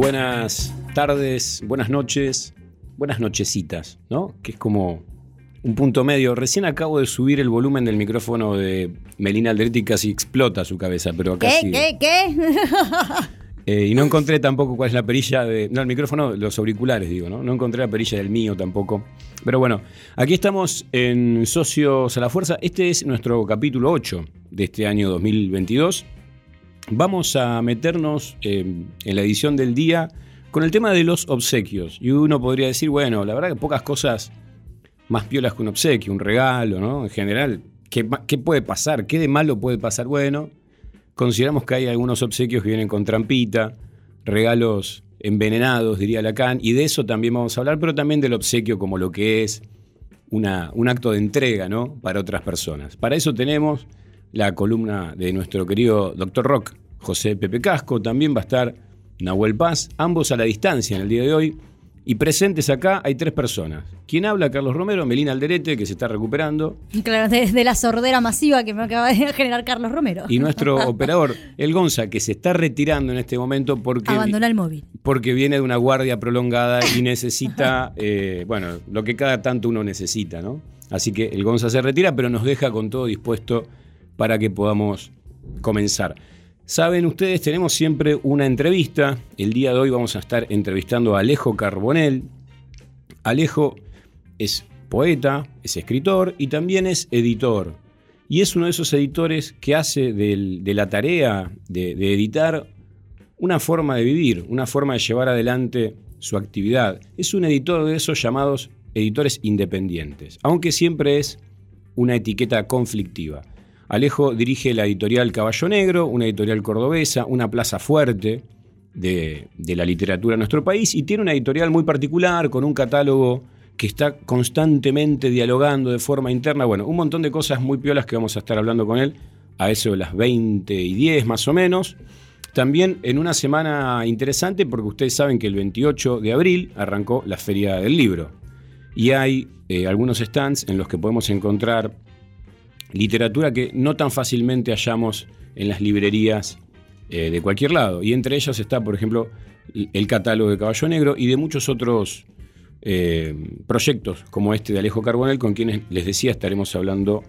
Buenas tardes, buenas noches, buenas nochecitas, ¿no? Que es como un punto medio. Recién acabo de subir el volumen del micrófono de Melina Alderetti y casi explota su cabeza, pero acá ¿Qué? ¿Qué? ¿Qué? Eh, y no encontré tampoco cuál es la perilla de. No, el micrófono, los auriculares, digo, ¿no? No encontré la perilla del mío tampoco. Pero bueno, aquí estamos en Socios a la Fuerza. Este es nuestro capítulo 8 de este año 2022. Vamos a meternos eh, en la edición del día con el tema de los obsequios. Y uno podría decir, bueno, la verdad que pocas cosas más piolas que un obsequio, un regalo, ¿no? En general, ¿qué, qué puede pasar? ¿Qué de malo puede pasar? Bueno, consideramos que hay algunos obsequios que vienen con trampita, regalos envenenados, diría Lacan, y de eso también vamos a hablar, pero también del obsequio como lo que es una- un acto de entrega ¿no? para otras personas. Para eso tenemos la columna de nuestro querido doctor Rock, José Pepe Casco, también va a estar Nahuel Paz, ambos a la distancia en el día de hoy. Y presentes acá hay tres personas. ¿Quién habla? Carlos Romero, Melina Alderete, que se está recuperando, Claro, desde la sordera masiva que me acaba de generar Carlos Romero. y nuestro operador, el Gonza, que se está retirando en este momento porque, Abandona el móvil. porque viene de una guardia prolongada y necesita, eh, bueno, lo que cada tanto uno necesita, ¿no? Así que el Gonza se retira, pero nos deja con todo dispuesto para que podamos comenzar. Saben ustedes, tenemos siempre una entrevista. El día de hoy vamos a estar entrevistando a Alejo Carbonell. Alejo es poeta, es escritor y también es editor. Y es uno de esos editores que hace de la tarea de editar una forma de vivir, una forma de llevar adelante su actividad. Es un editor de esos llamados editores independientes, aunque siempre es una etiqueta conflictiva. Alejo dirige la editorial Caballo Negro, una editorial cordobesa, una plaza fuerte de, de la literatura en nuestro país, y tiene una editorial muy particular, con un catálogo que está constantemente dialogando de forma interna. Bueno, un montón de cosas muy piolas que vamos a estar hablando con él a eso de las 20 y 10 más o menos. También en una semana interesante porque ustedes saben que el 28 de abril arrancó la Feria del Libro y hay eh, algunos stands en los que podemos encontrar literatura que no tan fácilmente hallamos en las librerías eh, de cualquier lado. Y entre ellas está, por ejemplo, el catálogo de Caballo Negro y de muchos otros eh, proyectos como este de Alejo Carbonell, con quienes les decía estaremos hablando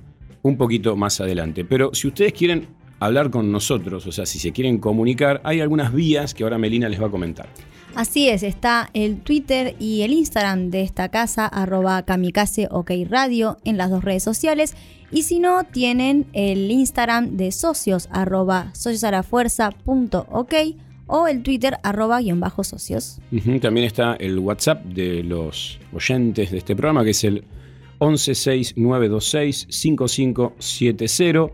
un poquito más adelante. Pero si ustedes quieren hablar con nosotros, o sea, si se quieren comunicar, hay algunas vías que ahora Melina les va a comentar. Así es, está el Twitter y el Instagram de esta casa, arroba kamikaze ok radio en las dos redes sociales. Y si no, tienen el Instagram de socios, arroba sociosalafuerza.ok o el Twitter, arroba guion bajo socios. También está el WhatsApp de los oyentes de este programa, que es el 1169265570.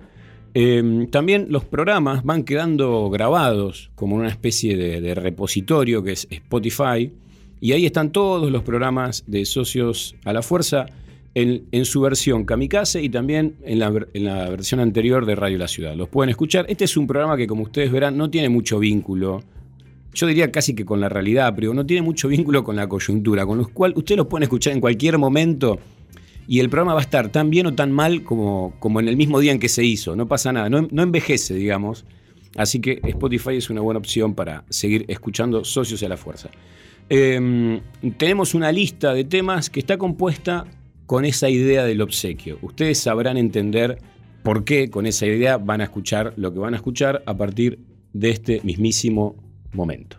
Eh, también los programas van quedando grabados como una especie de, repositorio que es Spotify. Y ahí están todos los programas de Socios a la Fuerza en, su versión Kamikaze y también en la, en la versión anterior de Radio La Ciudad. Los pueden escuchar. Este es un programa que, como ustedes verán, no tiene mucho vínculo yo diría casi que con la realidad, pero no tiene mucho vínculo con la coyuntura, con lo cual ustedes lo pueden escuchar en cualquier momento y el programa va a estar tan bien o tan mal como, como en el mismo día en que se hizo. No pasa nada, no, envejece, digamos. Así que Spotify es una buena opción para seguir escuchando Socios a la Fuerza. Eh, tenemos una lista de temas que está compuesta con esa idea del obsequio. Ustedes sabrán entender por qué con esa idea van a escuchar lo que van a escuchar a partir de este mismísimo momento.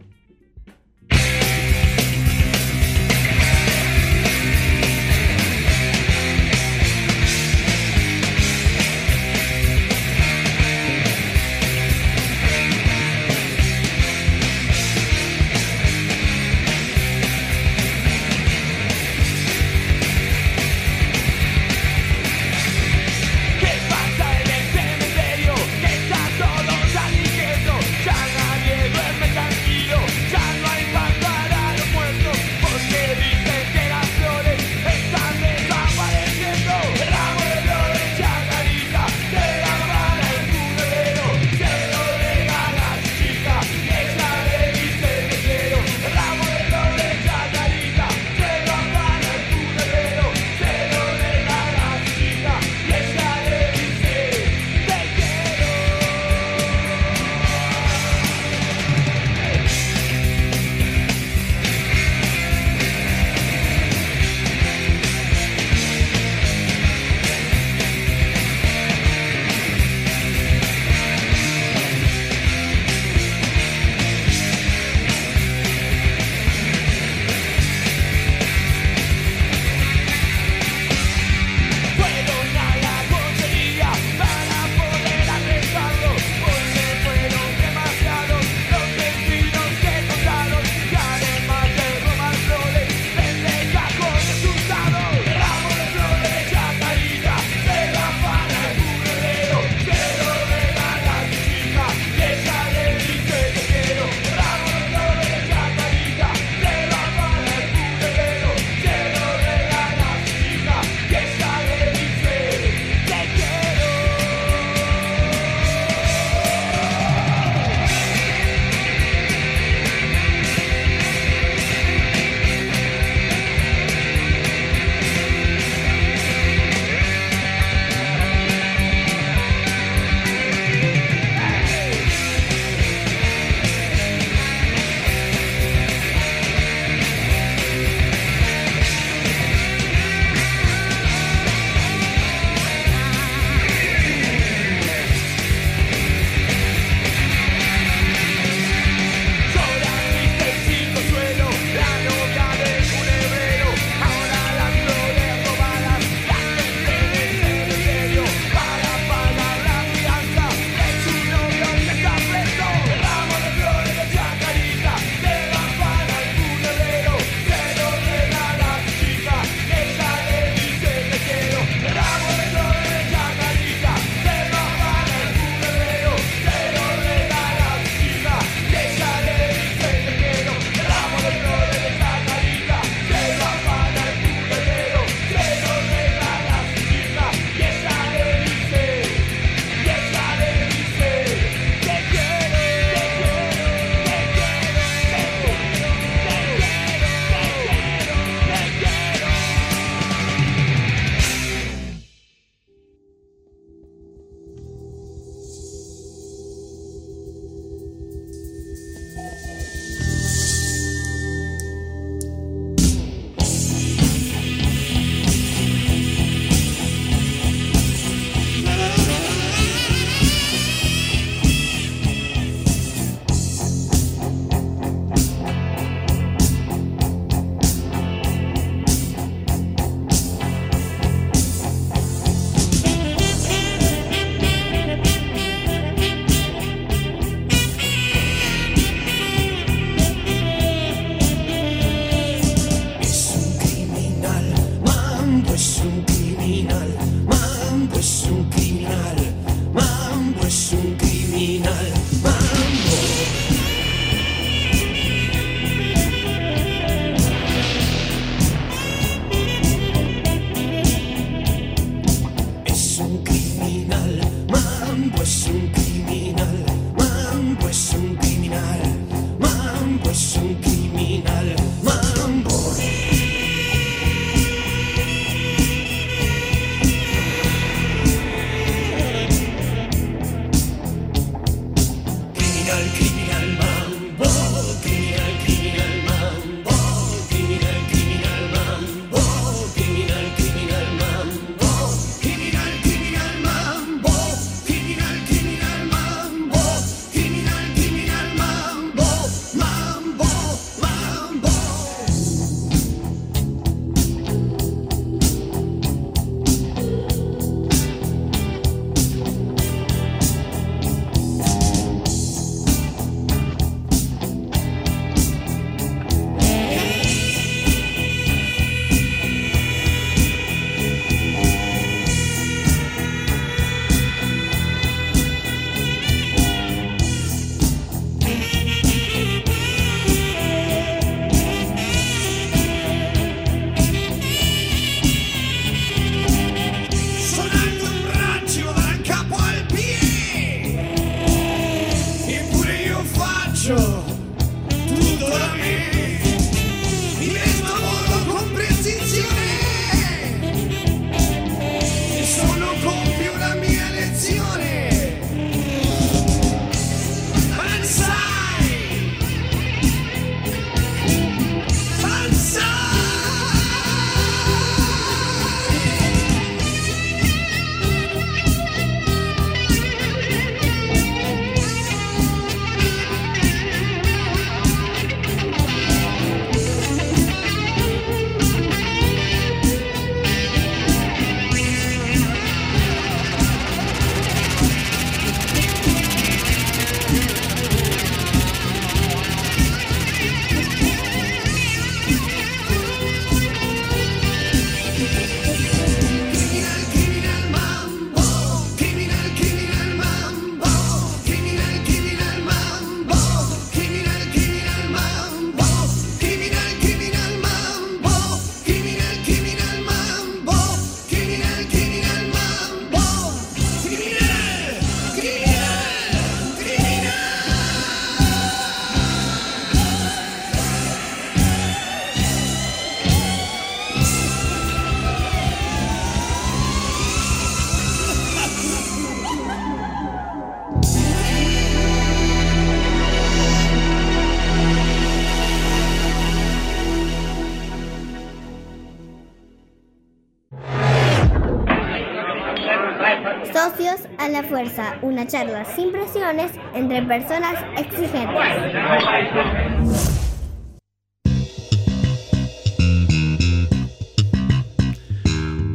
Una charla sin presiones entre personas exigentes.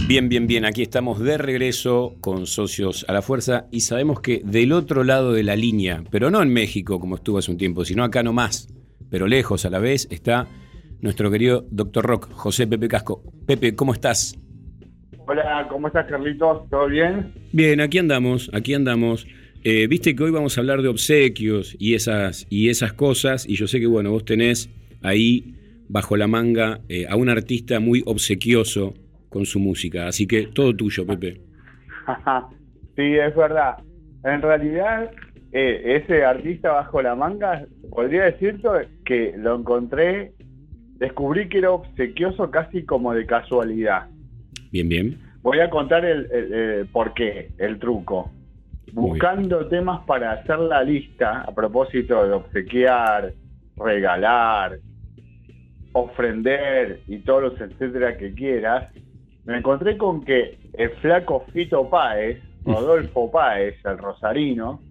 Bien, bien, bien. Aquí estamos de regreso con Socios a la Fuerza y sabemos que del otro lado de la línea, pero no en México como estuvo hace un tiempo, sino acá nomás, pero lejos a la vez, está nuestro querido Doctor Rock, José Pepe Casco. Pepe, ¿cómo estás? Hola, ¿cómo estás, Carlitos? ¿Todo bien? Bien, aquí andamos, aquí andamos. Eh, Viste que hoy vamos a hablar de obsequios y esas, y esas cosas, y yo sé que, bueno, vos tenés ahí bajo la manga eh, a un artista muy obsequioso con su música, así que todo tuyo, Pepe. sí, es verdad. En realidad, eh, ese artista bajo la manga, podría decirte que lo encontré, descubrí que era obsequioso casi como de casualidad. Bien, bien. Voy a contar el, el- el por qué, el truco. Buscando temas para hacer la lista, a propósito de obsequiar, regalar, ofrender y todos los etcétera que quieras, me encontré con que el flaco Fito Páez, Rodolfo Páez, el rosarino,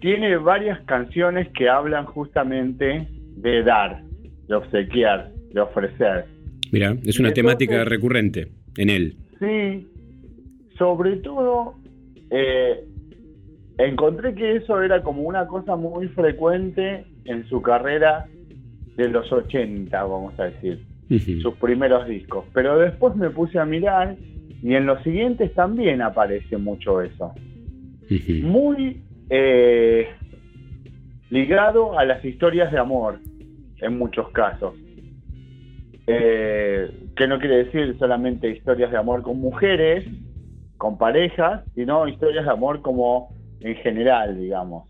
tiene varias canciones que hablan justamente de dar, de obsequiar, de ofrecer. Mira, es una entonces- temática recurrente en él. Sí, sobre todo eh, encontré que eso era como una cosa muy frecuente en su carrera de los 80, vamos a decir, sus primeros discos. Pero después me puse a mirar y en los siguientes también aparece mucho eso. Muy eh, ligado a las historias de amor, en muchos casos. Eh, que no quiere decir solamente historias de amor con mujeres, con parejas, sino historias de amor como en general, digamos.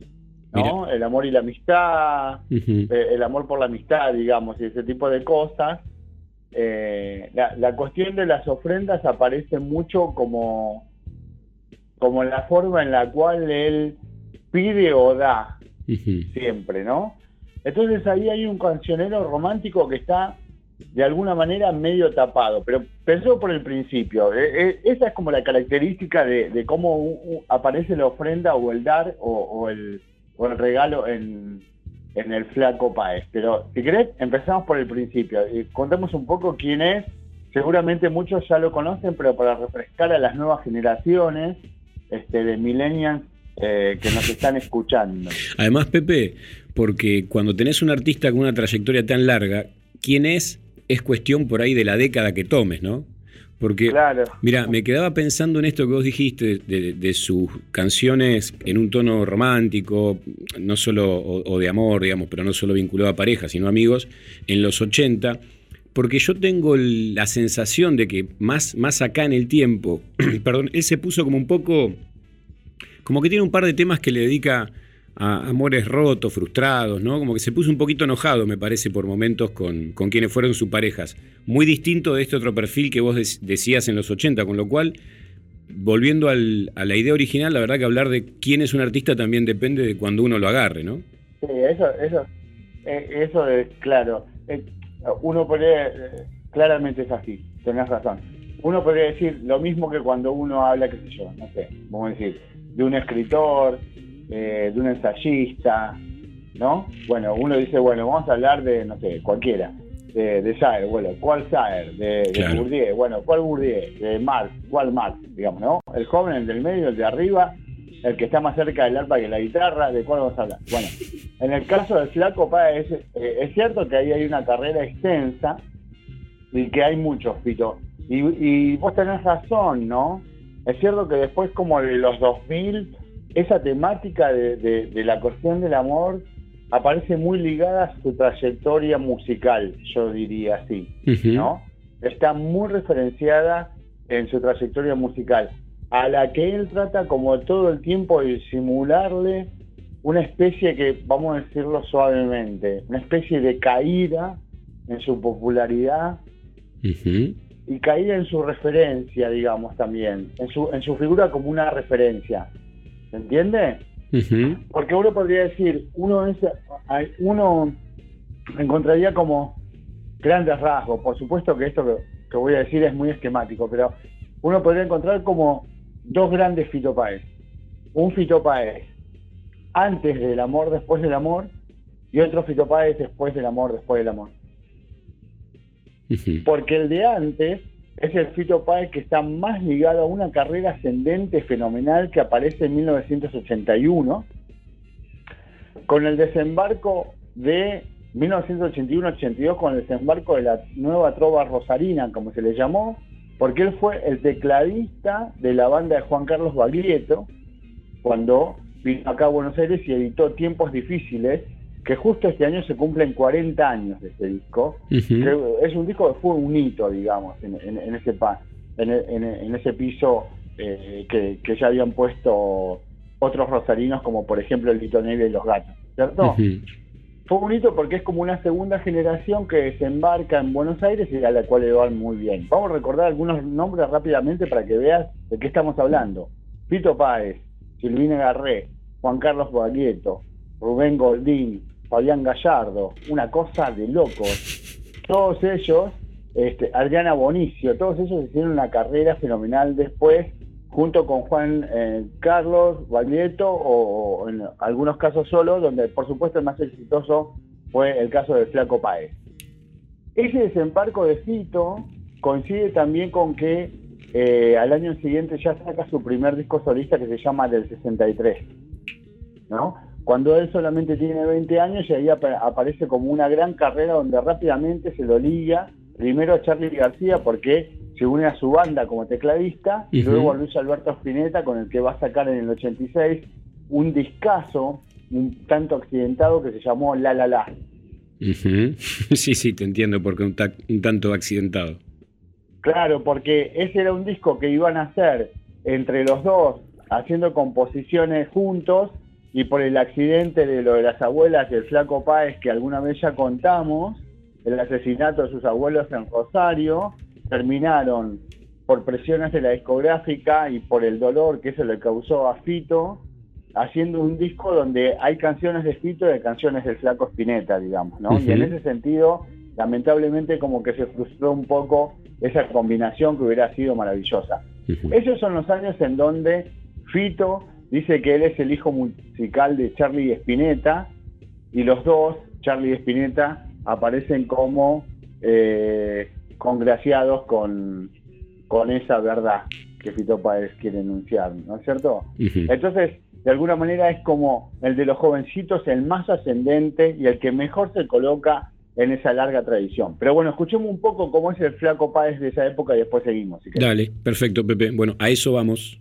¿no? El amor y la amistad, eh, el amor por la amistad, digamos, y ese tipo de cosas. Eh, la, la cuestión de las ofrendas aparece mucho como, como la forma en la cual él pide o da siempre, ¿no? Entonces ahí hay un cancionero romántico que está de alguna manera medio tapado, pero pensó por el principio. Eh, eh, esa es como la característica de, cómo aparece la ofrenda o el dar o, el, o el regalo en, en el flaco Paez. Pero si querés, empezamos por el principio. Y contemos un poco quién es. Seguramente muchos ya lo conocen, pero para refrescar a las nuevas generaciones este, de millennials eh, que nos están escuchando. Además, Pepe, porque cuando tenés un artista con una trayectoria tan larga, ¿quién es? Es cuestión por ahí de la década que tomes, ¿no? Porque, Claro. mira, me quedaba pensando en esto que vos dijiste de, de sus canciones en un tono romántico, no solo, o, o de amor, digamos, pero no solo vinculado a pareja, sino amigos, en los 80, porque yo tengo la sensación de que más, más acá en el tiempo, perdón, él se puso como un poco como que tiene un par de temas que le dedica a amores rotos, frustrados, ¿no? Como que se puso un poquito enojado, me parece, por momentos con, con quienes fueron sus parejas. Muy distinto de este otro perfil que vos dec- decías en los 80, con lo cual, volviendo al- a la idea original, la verdad que hablar de quién es un artista también depende de cuando uno lo agarre, ¿no? Sí, eso, eso, eh, eso es claro. Eh, Uno podría, eh, claramente es así, tenés razón. Uno podría decir lo mismo que cuando uno habla, qué sé yo, no sé, vamos a decir, de un escritor, eh, de un ensayista, ¿no? Bueno, uno dice, bueno, vamos a hablar de, no sé, cualquiera, de, de Saer, bueno, ¿cuál Saer? De, de Claro. Bourdieu, bueno, ¿cuál Bourdieu? De Marx, ¿cuál Marx? Digamos, ¿no? El joven, el del medio, el de arriba, el que está más cerca del arpa que la guitarra, ¿de cuál vamos a hablar? Bueno, en el caso del Flaco Páez, eh, es cierto que ahí hay una carrera extensa y que hay muchos, Pito. Y, y vos tenés razón, ¿no? Es cierto que después como de los 2000, esa temática de, de- de la cuestión del amor aparece muy ligada a su trayectoria musical, yo diría así. ¿no? Está muy referenciada en su trayectoria musical, a la que él trata como todo el tiempo de simularle una especie que, vamos a decirlo suavemente, una especie de caída en su popularidad y caída en su referencia, digamos también, en su, en su figura como una referencia. ¿Se entiende? Porque uno podría decir, uno es, uno encontraría como grandes rasgos. Por supuesto que esto que, que voy a decir es muy esquemático, pero uno podría encontrar como dos grandes Fito Páez. un Fito Páez antes del amor, después del amor, y otro Fito Páez después del amor, después del amor. Porque el de antes es el Fito Páez que está más ligado a una carrera ascendente fenomenal que aparece en 1981, con el desembarco de 1981-82, con el desembarco de la nueva trova rosarina, como se le llamó, porque él fue el tecladista de la banda de Juan Carlos Baglietto, cuando vino acá a Buenos Aires y editó Tiempos Difíciles, que justo este año se cumplen 40 años de ese disco. Es un disco que fue un hito, digamos, en, en- en ese pa- en, ese piso eh, que, que ya habían puesto otros rosarinos, como por ejemplo el Lito Nevia y los Gatos, ¿cierto? Fue un hito porque es como una segunda generación que desembarca en Buenos Aires y a la cual le van muy bien. Vamos a recordar algunos nombres rápidamente para que veas de qué estamos hablando. Pito Páez, Silvina Garré, Juan Carlos Baglietto, Rubén Goldín, Fabián Gallardo, una cosa de locos. Todos ellos, este, Adriana Bonicio, todos ellos hicieron una carrera fenomenal después, junto con Juan eh, Carlos Baglietto, o, en algunos casos solo, donde por supuesto el más exitoso fue el caso de Flaco Páez. Ese desembarco de Fito coincide también con que eh, al año siguiente ya saca su primer disco solista que se llama Del 63. ¿no? Cuando él solamente tiene 20 años y ahí apa- aparece como una gran carrera donde rápidamente se lo liga primero a Charlie García porque se une a su banda como tecladista y luego a Luis Alberto Spinetta con el que va a sacar en el 86 un discazo un tanto accidentado que se llamó La La La. Sí, sí, te entiendo, porque un, ta- un tanto accidentado. Claro, porque ese era un disco que iban a hacer entre los dos, haciendo composiciones juntos, y por el accidente de lo de las abuelas del Flaco Páez, que alguna vez ya contamos, el asesinato de sus abuelos en Rosario, terminaron por presiones de la discográfica y por el dolor que eso le causó a Fito, haciendo un disco donde hay canciones de Fito y hay canciones del Flaco Spinetta, digamos, ¿no? Y en ese sentido, lamentablemente como que se frustró un poco esa combinación que hubiera sido maravillosa. Esos son los años en donde Fito dice que él es el hijo musical de Charlie Spinetta y los dos, Charlie y Spinetta, aparecen como eh, congraciados con, con esa verdad que Fito Páez quiere enunciar, ¿no es cierto? Entonces, de alguna manera es como el de los jovencitos, el más ascendente y el que mejor se coloca en esa larga tradición. Pero bueno, escuchemos un poco cómo es el flaco Páez de esa época y después seguimos. si. Dale, perfecto, Pepe. Bueno, a eso vamos.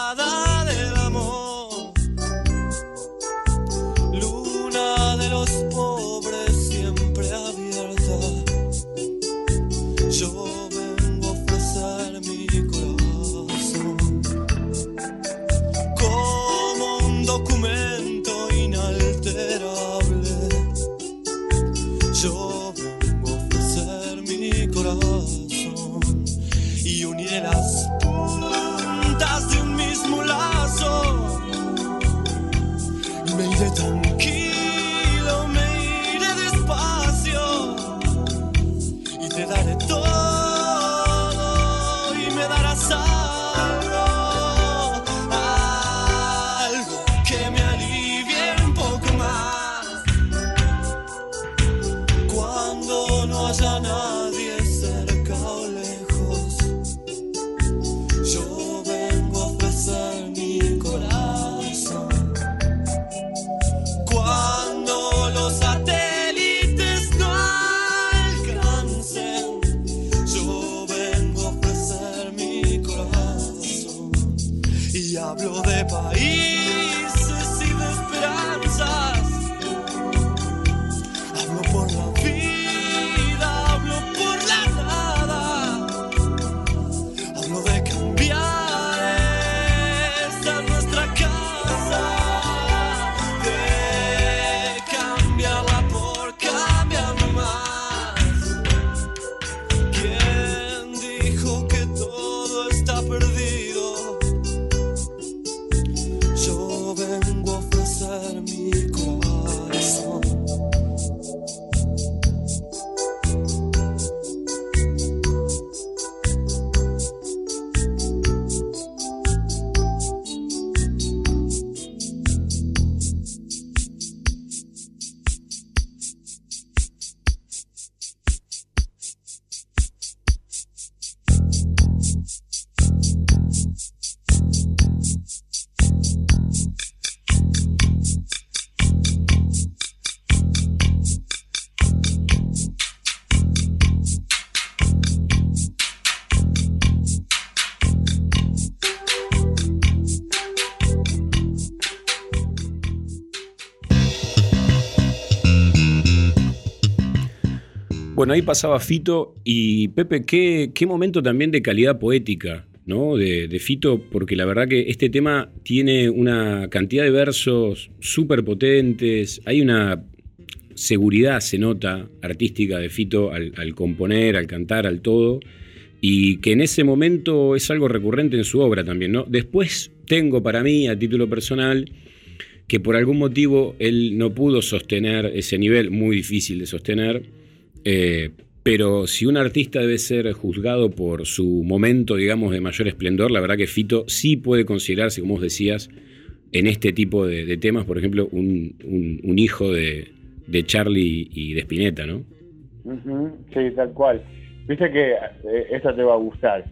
Bueno, ahí pasaba Fito y Pepe, qué, qué momento también de calidad poética, ¿no? De, Fito, porque la verdad que este tema tiene una cantidad de versos súper potentes, hay una seguridad, se nota, artística de Fito al, al componer, al cantar, al todo, y que en ese momento es algo recurrente en su obra también, ¿no? Después tengo para mí, a título personal, que por algún motivo él no pudo sostener ese nivel, muy difícil de sostener, eh, pero si un artista debe ser juzgado por su momento, digamos, de mayor esplendor, la verdad que Fito sí puede considerarse, como vos decías, en este tipo de, temas, por ejemplo, un, un- hijo de, de Charlie y de Spinetta, ¿no? Sí, tal cual. Viste que eh, esto te va a gustar.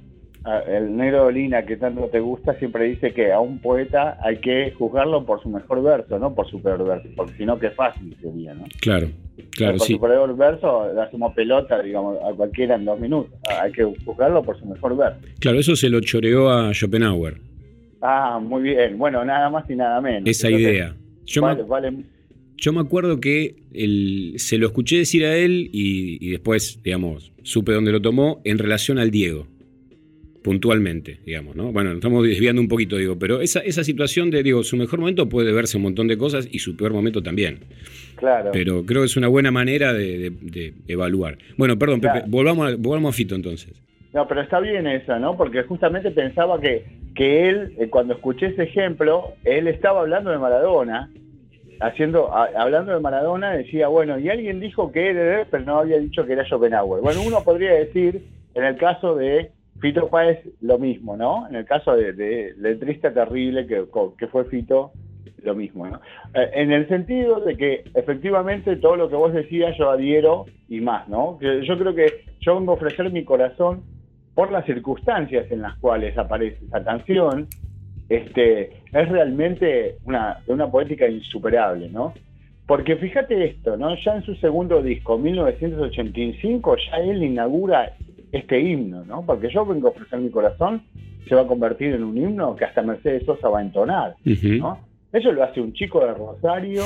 El negro Dolina, que tanto te gusta, siempre dice que a un poeta hay que juzgarlo por su mejor verso, no por su peor verso, porque si no, qué fácil sería, ¿no? Claro, claro, por sí. su peor verso, le hacemos pelota, digamos, a cualquiera en dos minutos. Hay que juzgarlo por su mejor verso. Claro, eso se lo choreó a Schopenhauer, Ah, muy bien. Bueno, nada más y nada menos. esa idea. Yo me- vale, vale. Yo me acuerdo que el- se lo escuché decir a él y, y después, digamos, supe dónde lo tomó en relación al Diego, puntualmente, digamos, ¿no? Bueno, nos estamos desviando un poquito, digo, pero esa, esa situación de, digo, su mejor momento puede verse un montón de cosas y su peor momento también, Claro. pero creo que es una buena manera de, de- de evaluar. Bueno, perdón, Pepe, volvamos a, volvamos a Fito entonces. No, pero está bien eso, ¿no? Porque justamente pensaba que, que él, eh, cuando escuché ese ejemplo, él estaba hablando de Maradona, haciendo, a- hablando de Maradona, decía, bueno, y alguien dijo que era él, pero no había dicho que era Schopenhauer. Bueno, uno podría decir, en el caso de Fito Páez, lo mismo, ¿no? En el caso de, de letrista terrible que, que fue Fito, lo mismo, ¿no? Eh, en el sentido de que efectivamente todo lo que vos decías yo adhiero y más, ¿no? Yo creo que yo vengo a ofrecer mi corazón por las circunstancias en las cuales aparece esa canción, este, es realmente una, una poética insuperable, ¿no? Porque fíjate esto, ¿no? Ya en su segundo disco, 1985, ya él inaugura este himno, ¿no? Porque yo vengo a ofrecer mi corazón, se va a convertir en un himno que hasta Mercedes Sosa va a entonar. ¿no? Eso lo hace un chico de Rosario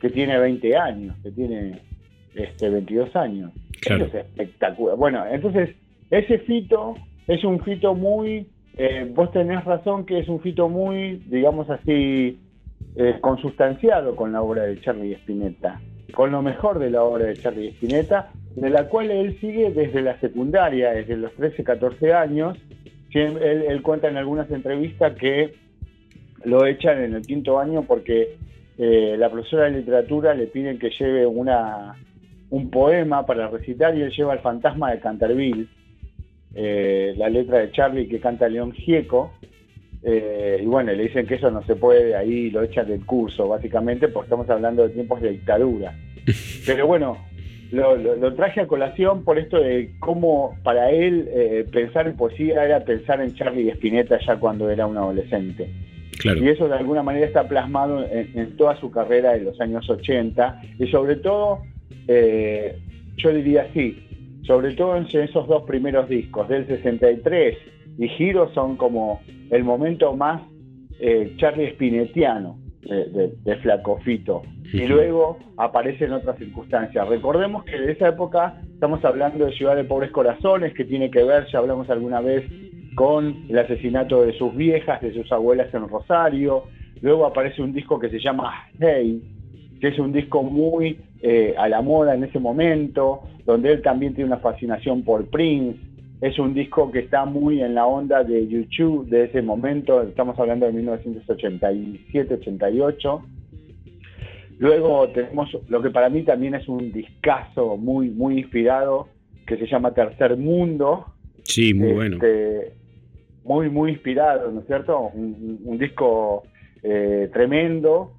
que tiene 20 años, que tiene este 22 años. Claro. Eso es espectacular. Bueno, entonces, ese fito es un fito muy, eh, vos tenés razón que es un fito muy, digamos así, eh, consustanciado con la obra de Charlie Spinetta, con lo mejor de la obra de Charlie Spinetta, de la cual él sigue desde la secundaria, desde los 13, 14 años. Él cuenta en algunas entrevistas que lo echan en el quinto año porque eh, la profesora de literatura le piden que lleve una, un poema para recitar y él lleva el fantasma de Canterville, eh, la letra de Charlie que canta León Gieco. Eh, y bueno, le dicen que eso no se puede, ahí lo echan del curso, básicamente, porque estamos hablando de tiempos de dictadura. Pero bueno, lo, lo- lo traje a colación por esto de cómo para él eh, pensar en poesía era pensar en Charlie Spinetta ya cuando era un adolescente. Claro. Y eso de alguna manera está plasmado en, en toda su carrera de los años 80 y sobre todo, eh, yo diría así, sobre todo en esos dos primeros discos, del 63 y Giro son como el momento más eh, Charlie Spinettiano de, de, de Flacofito. Y Ujú. luego aparecen otras circunstancias. Recordemos que de esa época estamos hablando de Ciudad de Pobres Corazones, que tiene que ver, ya hablamos alguna vez, con el asesinato de sus viejas, de sus abuelas en Rosario. Luego aparece un disco que se llama Hey, que es un disco muy eh, a la moda en ese momento, donde él también tiene una fascinación por Prince. Es un disco que está muy en la onda de YouTube de ese momento, estamos hablando de 1987-88. Luego tenemos lo que para mí también es un discazo muy, muy inspirado, que se llama Tercer Mundo, Sí, muy bueno. este, muy, muy inspirado, ¿no es cierto? Un, disco eh, tremendo,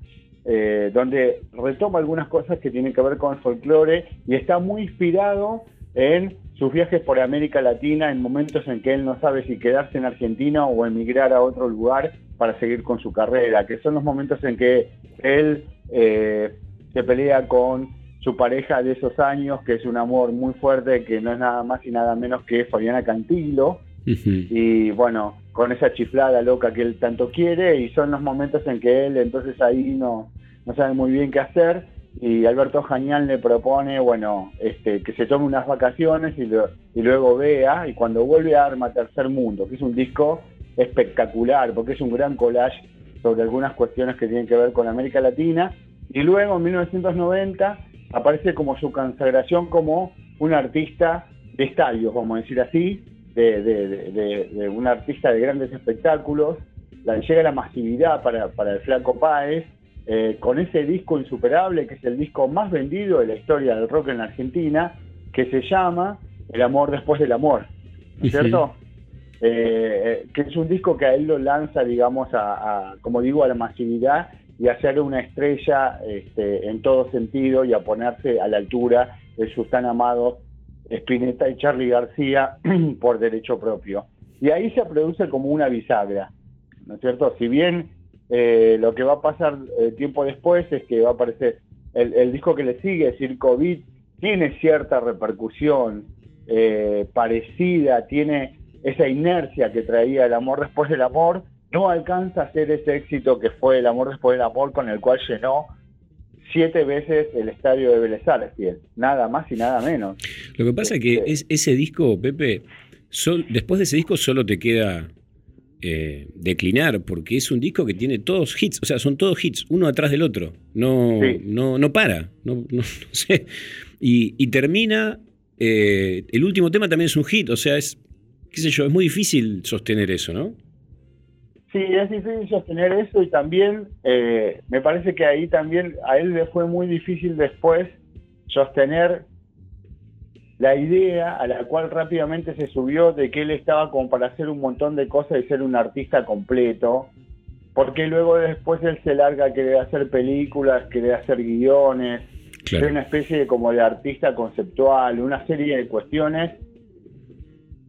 eh, donde retoma algunas cosas que tienen que ver con folclore y está muy inspirado en sus viajes por América Latina en momentos en que él no sabe si quedarse en Argentina o emigrar a otro lugar para seguir con su carrera, que son los momentos en que él eh, se pelea con su pareja de esos años, que es un amor muy fuerte, que no es nada más y nada menos que Fabiana Cantilo, y bueno, con esa chiflada loca que él tanto quiere, y son los momentos en que él entonces ahí no, no sabe muy bien qué hacer, y Alberto Jañán le propone, bueno, este, que se tome unas vacaciones y, y luego vea, y cuando vuelve a Arma Tercer Mundo, que es un disco espectacular, porque es un gran collage sobre algunas cuestiones que tienen que ver con América Latina, y luego en 1990 aparece como su consagración como un artista de estadios, vamos a decir así, de, un artista de grandes espectáculos, la, llega la masividad para, para el Flaco Páez, eh, con ese disco insuperable, que es el disco más vendido de la historia del rock en la Argentina, que se llama El amor después del amor, cierto? Eh, eh, que es un disco que a él lo lanza, digamos, a, como digo, a la masividad y a hacer una estrella este, en todo sentido y a ponerse a la altura de sus tan amados Spinetta y Charlie García por derecho propio. Y ahí se produce como una bisagra, ¿no es cierto? Si bien eh, lo que va a pasar eh, tiempo después es que va a aparecer el, disco que le sigue, Circo Beat, tiene cierta repercusión eh, parecida, tiene esa inercia que traía el amor después del amor, no alcanza a ser ese éxito que fue el amor después del amor con el cual llenó siete veces el estadio de Vélez nada más y nada menos. Lo que pasa es que este es, ese disco, Pepe, después de ese disco solo te queda eh, declinar, porque es un disco que tiene todos hits, o sea, son todos hits, uno atrás del otro, no, no, no para, no, sé. Y, termina, eh, el último tema también es un hit, o sea, es, qué sé yo, es muy difícil sostener eso, ¿no? Sí, es difícil sostener eso y también eh, me parece que ahí también a él le fue muy difícil después sostener la idea a la cual rápidamente se subió de que él estaba como para hacer un montón de cosas y ser un artista completo, porque luego después él se larga a querer hacer películas, querer hacer guiones, ser una especie de como de artista conceptual, una serie de cuestiones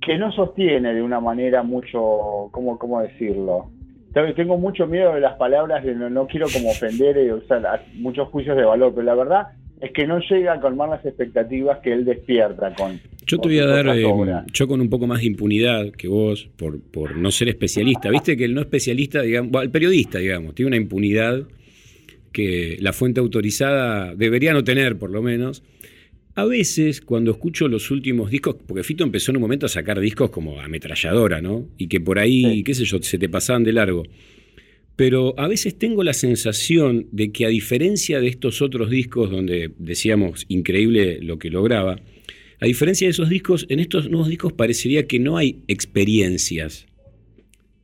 que no sostiene de una manera mucho, ¿cómo, cómo decirlo? Tengo mucho miedo de las palabras, de no, no quiero como ofender y usar muchos juicios de valor, pero la verdad es que no llega a colmar las expectativas que él despierta con. Yo te voy a dar, eh, yo con un poco más de impunidad que vos, por, por no ser especialista. Viste que el no especialista, digamos, el periodista, digamos, tiene una impunidad que la fuente autorizada debería no tener, por lo menos. A veces, cuando escucho los últimos discos, porque Fito empezó en un momento a sacar discos como ametralladora, ¿no? Y que por ahí, qué sé yo, se te pasaban de largo pero a veces tengo la sensación de que a diferencia de estos otros discos donde decíamos increíble lo que lograba, a diferencia de esos discos, en estos nuevos discos parecería que no hay experiencias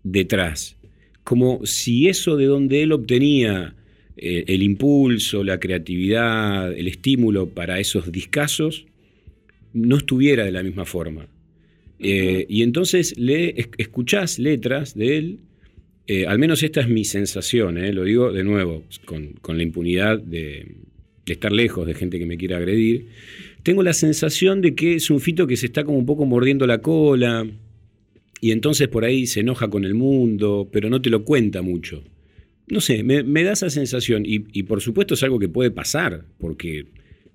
detrás, como si eso de donde él obtenía eh, el impulso, la creatividad, el estímulo para esos discazos, no estuviera de la misma forma. Eh, y entonces le escuchás letras de él eh, al menos esta es mi sensación, eh, lo digo de nuevo, con, la impunidad de, estar lejos de gente que me quiera agredir. Tengo la sensación de que es un fito que se está como un poco mordiendo la cola y entonces por ahí se enoja con el mundo, pero no te lo cuenta mucho. No sé, me, da esa sensación y, y, por supuesto es algo que puede pasar, porque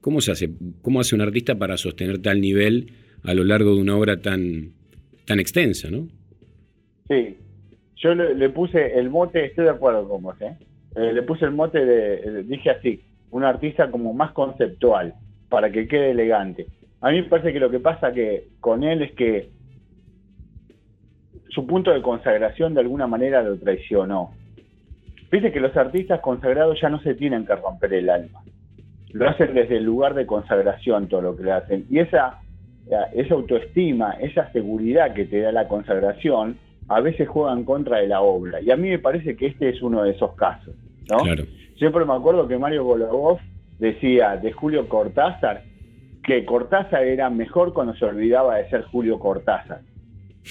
¿cómo se hace, cómo hace un artista para sostener tal nivel a lo largo de una obra tan, tan extensa, no? Sí, yo le, puse el mote, estoy de acuerdo con vos, ¿eh? ¿eh? le puse el mote de, dije así, un artista como más conceptual, para que quede elegante. A mí me parece que lo que pasa que con él es que su punto de consagración de alguna manera lo traicionó. Viste que los artistas consagrados ya no se tienen que romper el alma. Lo hacen desde el lugar de consagración todo lo que le hacen. Y esa, esa autoestima, esa seguridad que te da la consagración, a veces juegan contra de la obra. Y a mí me parece que este es uno de esos casos. ¿no? Siempre me acuerdo que Mario Golobov decía de Julio Cortázar que Cortázar era mejor cuando se olvidaba de ser Julio Cortázar.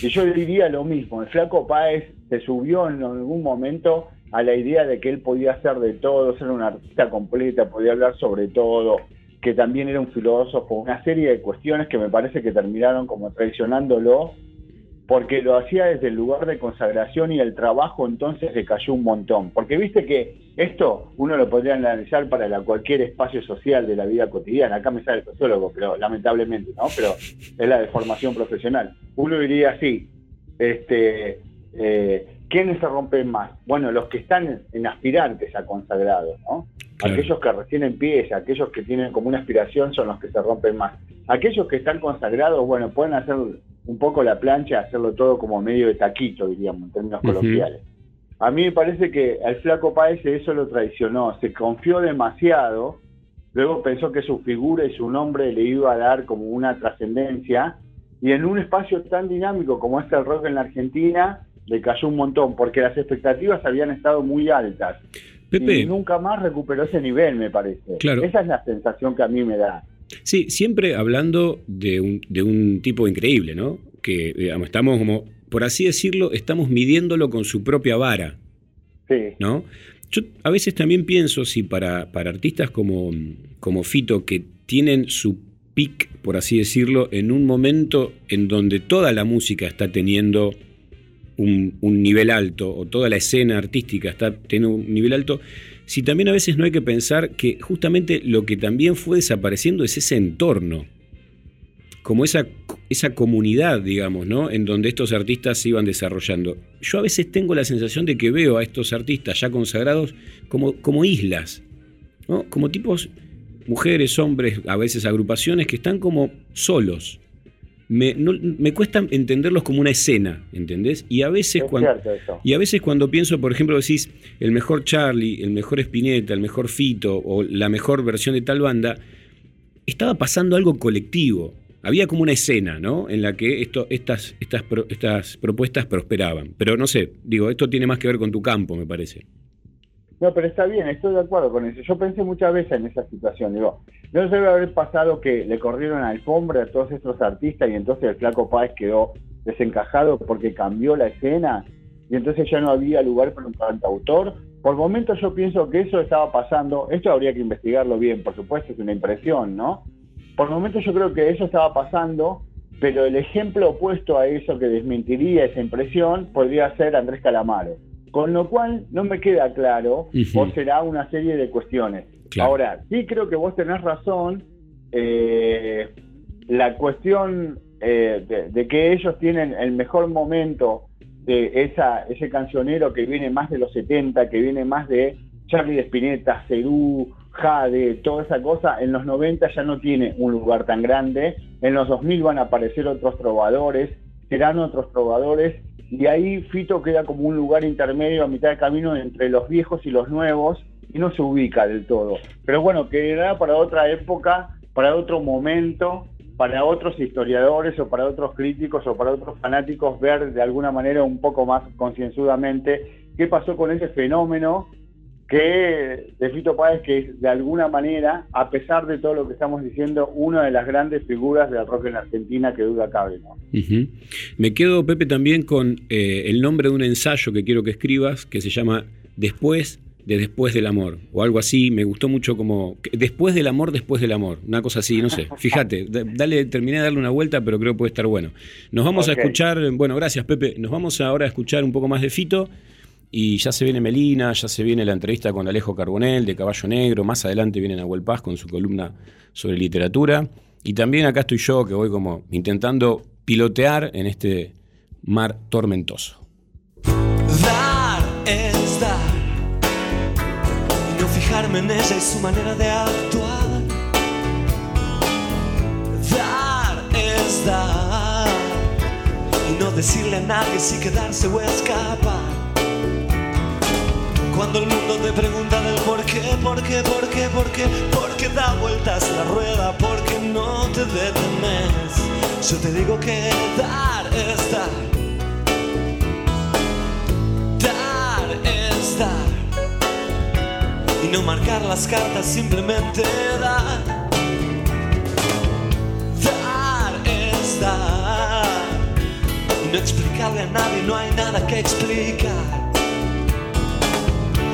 Y yo diría lo mismo, el flaco Páez se subió en algún momento a la idea de que él podía hacer de todo, ser un artista completa, podía hablar sobre todo, que también era un filósofo, una serie de cuestiones que me parece que terminaron como traicionándolo porque lo hacía desde el lugar de consagración y el trabajo entonces le cayó un montón. Porque viste que esto uno lo podría analizar para cualquier espacio social de la vida cotidiana. Acá me sale el sociólogo, pero lamentablemente, ¿no? Pero es la de formación profesional. Uno diría así, este, eh, ¿quiénes se rompen más? Bueno, los que están en aspirantes a consagrados, ¿no? Claro. Aquellos que recién empiezan, aquellos que tienen como una aspiración son los que se rompen más. Aquellos que están consagrados, bueno, pueden hacer un poco la plancha, hacerlo todo como medio de taquito, diríamos, en términos coloquiales. A mí me parece que al flaco Páez eso lo traicionó, se confió demasiado, luego pensó que su figura y su nombre le iba a dar como una trascendencia, y en un espacio tan dinámico como es el rock en la Argentina, le cayó un montón, porque las expectativas habían estado muy altas. Pepe, Y nunca más recuperó ese nivel, me parece. Claro. Esa es la sensación que a mí me da. sí, siempre hablando de un, de un tipo increíble, ¿no? Que digamos, estamos como, por así decirlo, estamos midiéndolo con su propia vara, Sí. ¿no? Yo a veces también pienso si para, para artistas como, como Fito, que tienen su pic, por así decirlo, en un momento en donde toda la música está teniendo un, nivel alto, o toda la escena artística está teniendo un nivel alto, si también a veces no hay que pensar que justamente lo que también fue desapareciendo es ese entorno, como esa, esa comunidad, digamos, ¿no? En donde estos artistas se iban desarrollando. Yo a veces tengo la sensación de que veo a estos artistas ya consagrados como, como islas, ¿no? Como tipos, mujeres, hombres, a veces agrupaciones que están como solos. Me, no- me cuesta entenderlos como una escena, ¿entendés? Y a veces Es cuando... Y a veces cuando pienso, por ejemplo, decís el mejor Charlie, el mejor Spinetta, el mejor Fito o la mejor versión de tal banda, estaba pasando algo colectivo. Había como una escena, ¿no? En la que esto, estas, estas, estas propuestas prosperaban. Pero no sé, digo, esto tiene más que ver con tu campo, me parece. No, pero está bien, estoy de acuerdo con eso. Yo pensé muchas veces en esa situación. Digo, no debe haber pasado que le corrieron alfombra a todos estos artistas y entonces el Flaco Páez quedó desencajado porque cambió la escena y entonces ya no había lugar para un cantautor. Por momentos yo pienso que eso estaba pasando. Esto habría que investigarlo bien, por supuesto, es una impresión, ¿no? Por momentos yo creo que eso estaba pasando, pero el ejemplo opuesto a eso que desmentiría esa impresión podría ser Andrés Calamaro. Con lo cual no me queda claro o será una serie de cuestiones. Claro. Ahora, sí creo que vos tenés razón. eh, la cuestión eh, de, de que ellos tienen el mejor momento de esa, ese cancionero que viene más de los 70, que viene más de Charlie de Spinetta, Cerú, Jade, toda esa cosa, en los 90 ya no tiene un lugar tan grande, en los 2000 van a aparecer otros trovadores, serán otros trovadores, y ahí Fito queda como un lugar intermedio a mitad de camino entre los viejos y los nuevos, y no se ubica del todo. Pero bueno, quedará para otra época, para otro momento, para otros historiadores o para otros críticos o para otros fanáticos ver de alguna manera un poco más concienzudamente qué pasó con ese fenómeno que de Fito Páez, que es de alguna manera, a pesar de todo lo que estamos diciendo, una de las grandes figuras del rock en Argentina que duda cabe, ¿no? Me quedo, Pepe, también con eh, el nombre de un ensayo que quiero que escribas, que se llama Después de Después del Amor, o algo así. Me gustó mucho como Después del Amor, Después del Amor. Una cosa así, no sé. Fíjate, da- dale, terminé de darle una vuelta, pero creo que puede estar bueno. Nos vamos a escuchar, bueno, gracias, Pepe. Nos vamos ahora a escuchar un poco más de Fito. Y ya se viene Melina, ya se viene la entrevista con Alejo Carbonel de Caballo Negro. Más adelante viene Nahuel Paz con su columna sobre literatura. Y también acá estoy yo, que voy como intentando pilotear en este mar tormentoso. Dar es dar no fijarme en ella y su manera de actuar. Dar es dar y no decirle a nadie si quedarse o escapar. Cuando el mundo te pregunta del por qué, por qué, por qué, por qué, por qué da vueltas la rueda, porque no te detenes. Yo te digo que dar es dar. Dar es dar y no marcar las cartas, simplemente dar. Dar es dar y no explicarle a nadie, no hay nada que explicar.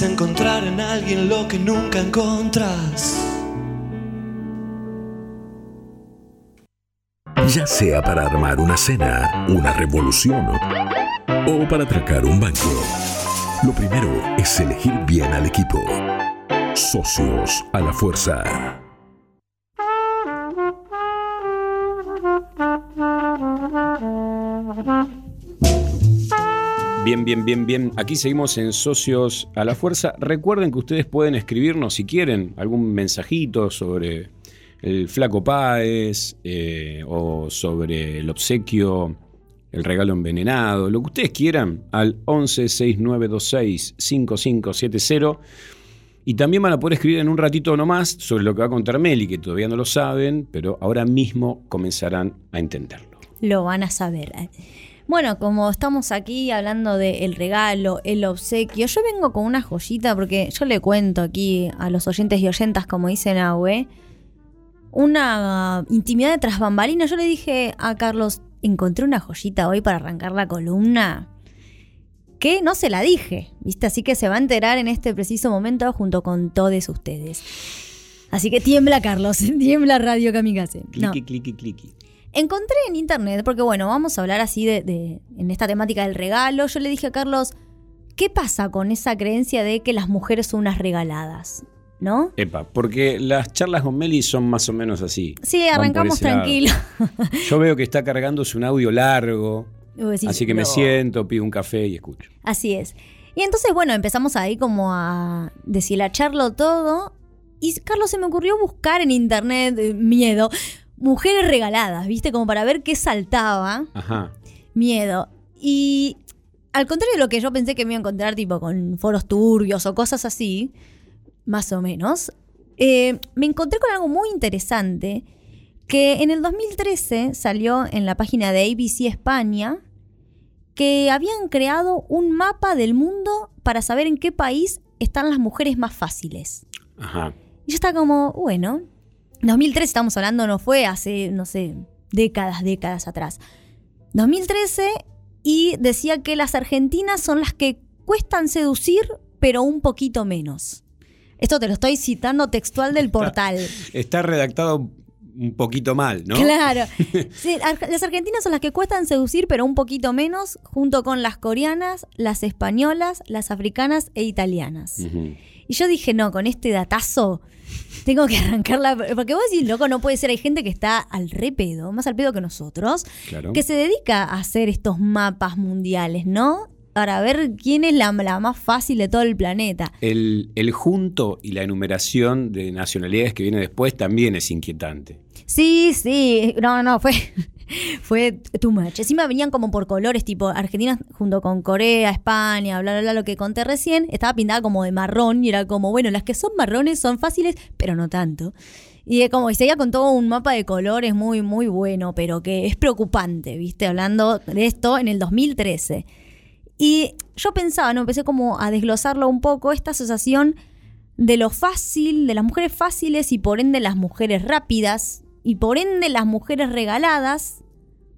Encontrar en alguien lo que nunca encontras. Ya sea para armar una cena, una revolución o para atracar un banco. Lo primero es elegir bien al equipo. Socios a la fuerza. Bien, bien, bien, bien. Aquí seguimos en Socios a la Fuerza. Recuerden que ustedes pueden escribirnos si quieren algún mensajito sobre el Flaco Páez eh, o sobre el obsequio, el regalo envenenado, lo que ustedes quieran, al 11 6926 5570. Y también van a poder escribir en un ratito nomás sobre lo que va a contar Meli, que todavía no lo saben, pero ahora mismo comenzarán a entenderlo. Lo van a saber. Bueno, como estamos aquí hablando del regalo, el obsequio, yo vengo con una joyita porque yo le cuento aquí a los oyentes y oyentas, como dicen Nahue, una intimidad de tras bambalinas. Yo le dije a Carlos, encontré una joyita hoy para arrancar la columna que no se la dije, ¿viste? Así que se va a enterar en este preciso momento junto con todos ustedes. Así que tiembla, Carlos, tiembla Radio Kamikaze. No. Cliqui, cliqui, cliqui. Encontré en internet, porque bueno, vamos a hablar así de, de- en esta temática del regalo. Yo le dije a Carlos, ¿qué pasa con esa creencia de que las mujeres son unas regaladas? ¿No? Epa, porque las charlas con Meli son más o menos así. Sí, arrancamos lado. tranquilo. Yo veo que está cargándose un audio largo, decís, así que me siento, pido un café y escucho. Así es. Y entonces, bueno, empezamos ahí como a deshilacharlo todo. Y Carlos se me ocurrió buscar en internet eh, miedo. Mujeres regaladas, ¿viste? Como para ver qué saltaba. Ajá. Miedo. Y al contrario de lo que yo pensé que me iba a encontrar, tipo con foros turbios o cosas así, más o menos, eh, me encontré con algo muy interesante que en el 2013 salió en la página de ABC España que habían creado un mapa del mundo para saber en qué país están las mujeres más fáciles. Ajá. Y yo estaba como, bueno, 2013 estamos hablando, no fue hace, no sé, décadas, décadas atrás. 2013 y decía que las argentinas son las que cuestan seducir, pero un poquito menos. Esto te lo estoy citando textual del portal. Está redactado un poquito mal, ¿no? Claro. Sí, las argentinas son las que cuestan seducir, pero un poquito menos, junto con las coreanas, las españolas, las africanas e italianas. Y yo dije, no, con este datazo tengo que arrancarla. Porque vos decís, loco, no puede ser. Hay gente que está al re pedo, más al pedo que nosotros, Claro. que se dedica a hacer estos mapas mundiales, ¿no? Para ver quién es la, la más fácil de todo el planeta. El, el junto y la enumeración de nacionalidades que viene después también es inquietante. Sí, sí. No, no, fue. Fue too much. Encima venían como por colores, tipo Argentina junto con Corea, España, bla, bla, bla, lo que conté recién. Estaba pintada como de marrón y era como, bueno, las que son marrones son fáciles, pero no tanto. Y como, y seguía con todo un mapa de colores muy, muy bueno, pero que es preocupante, ¿viste? Hablando de esto en el 2013. Y yo pensaba, ¿no? Empecé como a desglosarlo un poco, esta asociación de lo fácil, de las mujeres fáciles y por ende las mujeres rápidas, y por ende las mujeres regaladas,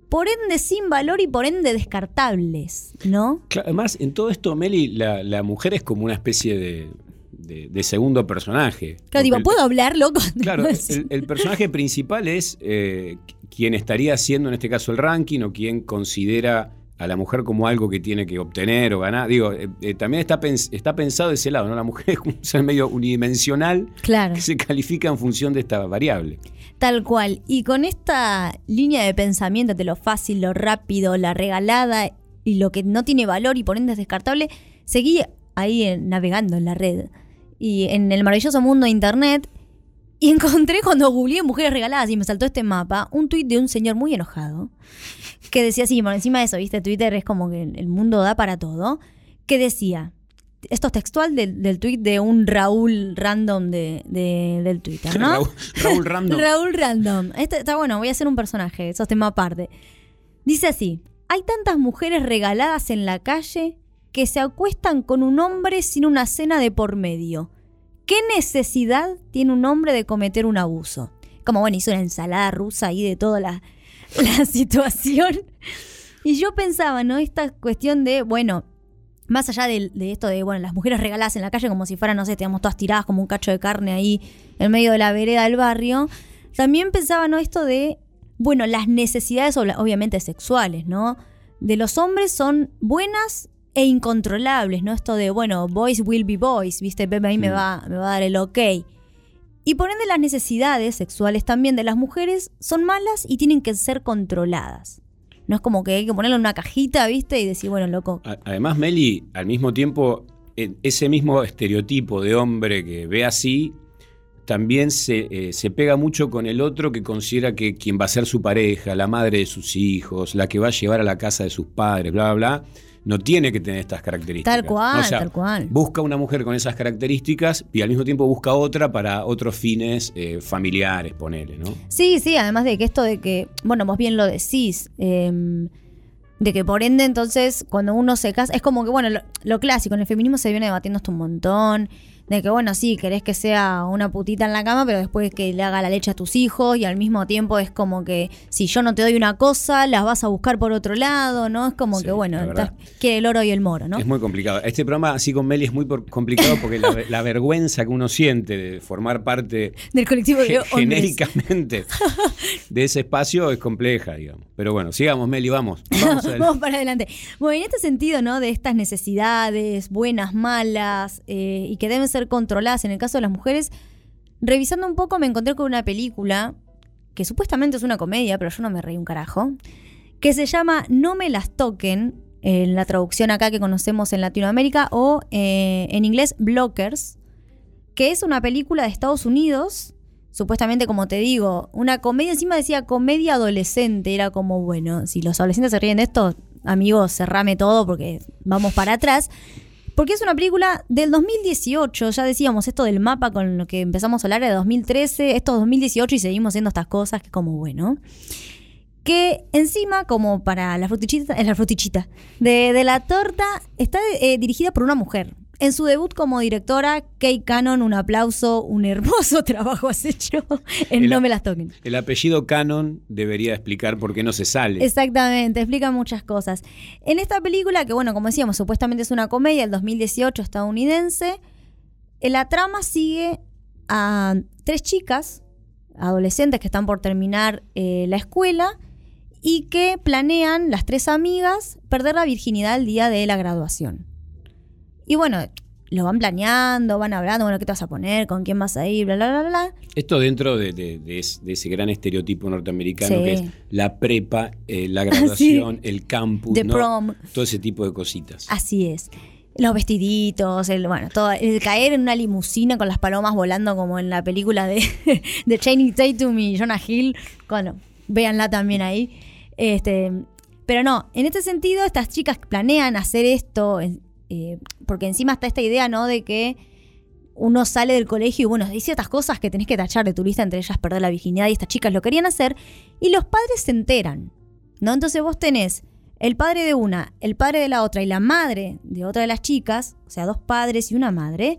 por ende sin valor y por ende descartables, ¿no? Además, en todo esto, Meli, la, la mujer es como una especie de, de- de segundo personaje. Claro, digo, ¿puedo hablar, loco? Claro, el, el personaje principal es eh, quien estaría haciendo en este caso el ranking o quien considera a la mujer como algo que tiene que obtener o ganar. Digo, eh, eh, también está, pens- está pensado ese lado, ¿no? La mujer es un ser medio unidimensional Claro. que se califica en función de esta variable. Tal cual. Y con esta línea de pensamiento de lo fácil, lo rápido, la regalada y lo que no tiene valor y por ende es descartable, seguí ahí eh, navegando en la red y en el maravilloso mundo de internet y encontré cuando googleé mujeres regaladas y me saltó este mapa un tuit de un señor muy enojado que decía así, por encima de eso, viste, Twitter es como que el mundo da para todo, que decía, esto es textual del, del tuit de un Raúl random de, de- del Twitter, ¿no? Raúl, Raúl Random. Raúl Random. Este está bueno, voy a hacer un personaje, eso es tema aparte. Dice así: Hay tantas mujeres regaladas en la calle que se acuestan con un hombre sin una cena de por medio. ¿Qué necesidad tiene un hombre de cometer un abuso? Como bueno, hizo una ensalada rusa ahí de toda la, la situación. Y yo pensaba, ¿no? Esta cuestión de, bueno, más allá de, de esto de, bueno, las mujeres regaladas en la calle como si fueran, no sé, teníamos todas tiradas como un cacho de carne ahí en medio de la vereda del barrio, también pensaba, ¿no? Esto de, bueno, las necesidades obviamente sexuales, ¿no? De los hombres son buenas e incontrolables, ¿no? Esto de, bueno, boys will be boys, ¿viste? Pepe ahí me, va, me va a dar el ok. Y por ende las necesidades sexuales también de las mujeres son malas y tienen que ser controladas. No es como que hay que ponerlo en una cajita, ¿viste? Y decir, bueno, loco, Además, Meli, al mismo tiempo, e- ese mismo estereotipo de hombre que ve así, también se, eh, se pega mucho con el otro que considera que quien va a ser su pareja, la madre de sus hijos, la que va a llevar a la casa de sus padres, bla, bla, bla, no tiene que tener estas características. Tal cual, O sea, tal cual. Busca una mujer con esas características y al mismo tiempo busca otra para otros fines eh, familiares, ponele, ¿no? Sí, sí, además de que esto de que, bueno, vos bien lo decís, em, de que por ende entonces cuando uno se casa, es como que, bueno, lo, lo clásico, en el feminismo se viene debatiendo esto un montón, de que, bueno, sí, querés que sea una putita en la cama, pero después que le haga la leche a tus hijos y al mismo tiempo es como que si yo no te doy una cosa, las vas a buscar por otro lado, ¿no? Es como Sí, que, bueno, estás- quiere el oro y el moro, ¿no? Es muy complicado. Este programa, así con Meli, es muy por- complicado porque la, la vergüenza que uno siente de formar parte Del colectivo de ge- genéricamente de ese espacio es compleja, digamos. Pero bueno, sigamos, Meli, vamos. Vamos Vamos para adelante. Bueno, en este sentido, ¿no? De estas necesidades, buenas, malas, eh, y que deben controladas en el caso de las mujeres, revisando un poco me encontré con una película que supuestamente es una comedia, pero yo no me reí un carajo, que se llama No me las toquen, en la traducción acá que conocemos en Latinoamérica, o eh, en inglés Blockers, que es una película de Estados Unidos, supuestamente, como te digo, una comedia, encima decía comedia adolescente, era como, bueno, si los adolescentes se ríen de esto, amigos, cerrame todo porque vamos para atrás. Porque es una película del 2018, ya decíamos esto del mapa con lo que empezamos a hablar de 2013, esto es 2018 y seguimos haciendo estas cosas que como bueno. Que encima, como para la frutichita, es la frutichita de, de la torta, está eh, dirigida por una mujer. En su debut como directora, Kay Cannon, un aplauso, un hermoso trabajo has hecho en El- No me las toquen. El apellido Canon debería explicar por qué no se sale. Exactamente, explica muchas cosas. En esta película, que bueno, como decíamos, supuestamente es una comedia del 2018 estadounidense, eh, la trama sigue a tres chicas, adolescentes que están por terminar eh, la escuela y que planean, las tres amigas, perder la virginidad el día de la graduación. Y bueno, lo van planeando, van hablando, bueno, ¿qué te vas a poner? ¿Con quién vas a ir? Bla, bla, bla, bla. Esto dentro de, de- de es- de ese gran estereotipo norteamericano Sí. que es la prepa, eh, la graduación, el campus, The ¿no? prom. todo ese tipo de cositas. Así es. Los vestiditos, el, bueno, todo, el caer en una limusina con las palomas volando como en la película de, de Channing Tatum y Jonah Hill. Bueno, véanla también ahí. Este, pero no, en este sentido, estas chicas planean hacer esto, eh, porque encima está esta idea, ¿no? De que uno sale del colegio y bueno, hay ciertas cosas que tenés que tachar de tu lista, entre ellas perder la virginidad, y estas chicas lo querían hacer, y los padres se enteran, ¿no? Entonces vos tenés el padre de una, el padre de la otra y la madre de otra de las chicas, o sea, dos padres y una madre,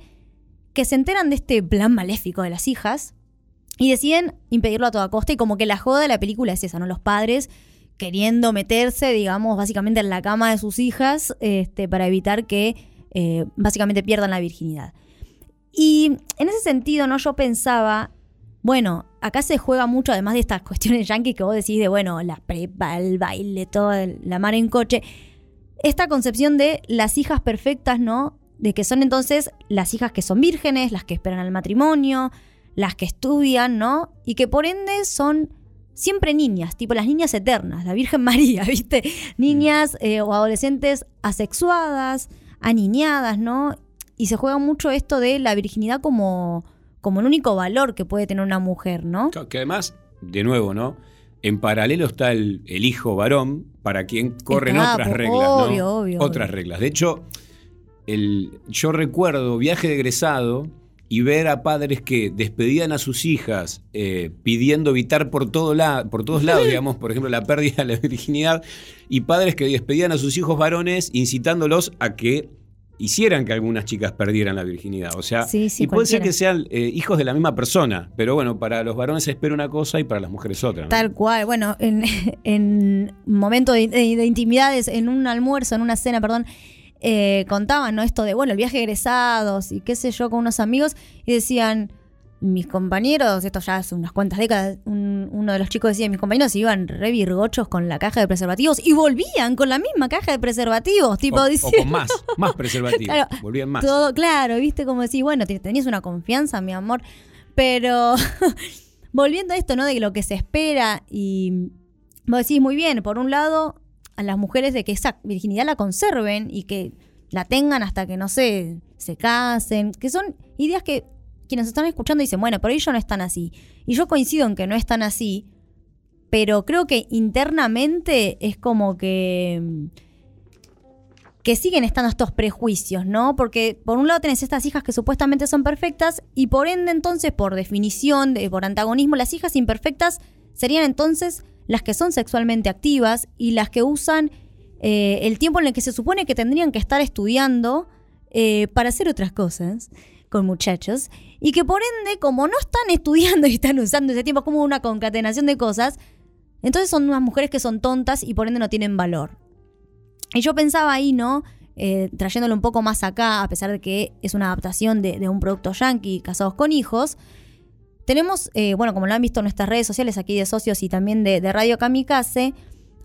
que se enteran de este plan maléfico de las hijas Y deciden impedirlo a toda costa y como que la joda de la película es esa, ¿no? Los padres queriendo meterse, digamos, básicamente en la cama de sus hijas este, para evitar que eh, básicamente pierdan la virginidad. Y en ese sentido, ¿no? Yo pensaba, bueno, acá se juega mucho, además de estas cuestiones yankees que vos decís de, bueno, la prepa, el baile, toda la mar en coche, esta concepción de las hijas perfectas, ¿no? De que son entonces las hijas que son vírgenes, las que esperan al matrimonio, las que estudian, ¿no? Y que por ende son siempre niñas, tipo las niñas eternas, la Virgen María, ¿viste? Niñas eh, o adolescentes asexuadas, aniñadas, ¿no? Y se juega mucho esto de la virginidad como, como el único valor que puede tener una mujer, ¿no? Que además, de nuevo, ¿no? En paralelo está el, el hijo varón para quien corren otras pues, reglas, obvio, ¿no? obvio, otras obvio. reglas. De hecho, el, yo recuerdo viaje de egresado y ver a padres que despedían a sus hijas eh, pidiendo evitar por, todo la, por todos lados, digamos, por ejemplo, la pérdida de la virginidad, y padres que despedían a sus hijos varones incitándolos a que hicieran que algunas chicas perdieran la virginidad. O sea, Sí, sí, y puede ser que sean eh, hijos de la misma persona, pero bueno, para los varones se espera una cosa y para las mujeres otra. ¿no? Tal cual. Bueno, en, en momento de, de- de intimidades, en un almuerzo, en una cena, perdón, eh, contaban, ¿no? Esto de, bueno, el viaje de egresados y qué sé yo, con unos amigos, y decían, mis compañeros, esto ya hace unas cuantas décadas, un- uno de los chicos decía, mis compañeros iban re virgochos con la caja de preservativos y volvían con la misma caja de preservativos, tipo, o, o con más, más preservativos. Claro, Volvían más. Todo, claro, viste como decís, bueno, te- tenías una confianza, mi amor. Pero volviendo a esto, ¿no? De lo que se espera y vos decís muy bien, por un lado, a las mujeres de que esa virginidad la conserven y que la tengan hasta que, no sé, se casen, que son ideas que quienes están escuchando dicen, bueno, por ello no están así. Y yo coincido en que no están así, pero creo que internamente es como que que siguen estando estos prejuicios, ¿no? Porque por un lado tenés estas hijas que supuestamente son perfectas y por ende entonces, por definición, de, por antagonismo, las hijas imperfectas serían entonces las que son sexualmente activas y las que usan eh, el tiempo en el que se supone que tendrían que estar estudiando eh, para hacer otras cosas con muchachos y que por ende, como no están estudiando y están usando ese tiempo como una concatenación de cosas, entonces son unas mujeres que son tontas y por ende no tienen valor. Y yo pensaba ahí, ¿no? Eh, trayéndolo un poco más acá, a pesar de que es una adaptación de, de un producto yankee, Casados con Hijos. Tenemos, eh, bueno, como lo han visto en nuestras redes sociales aquí de socios y también de, de Radio Kamikaze,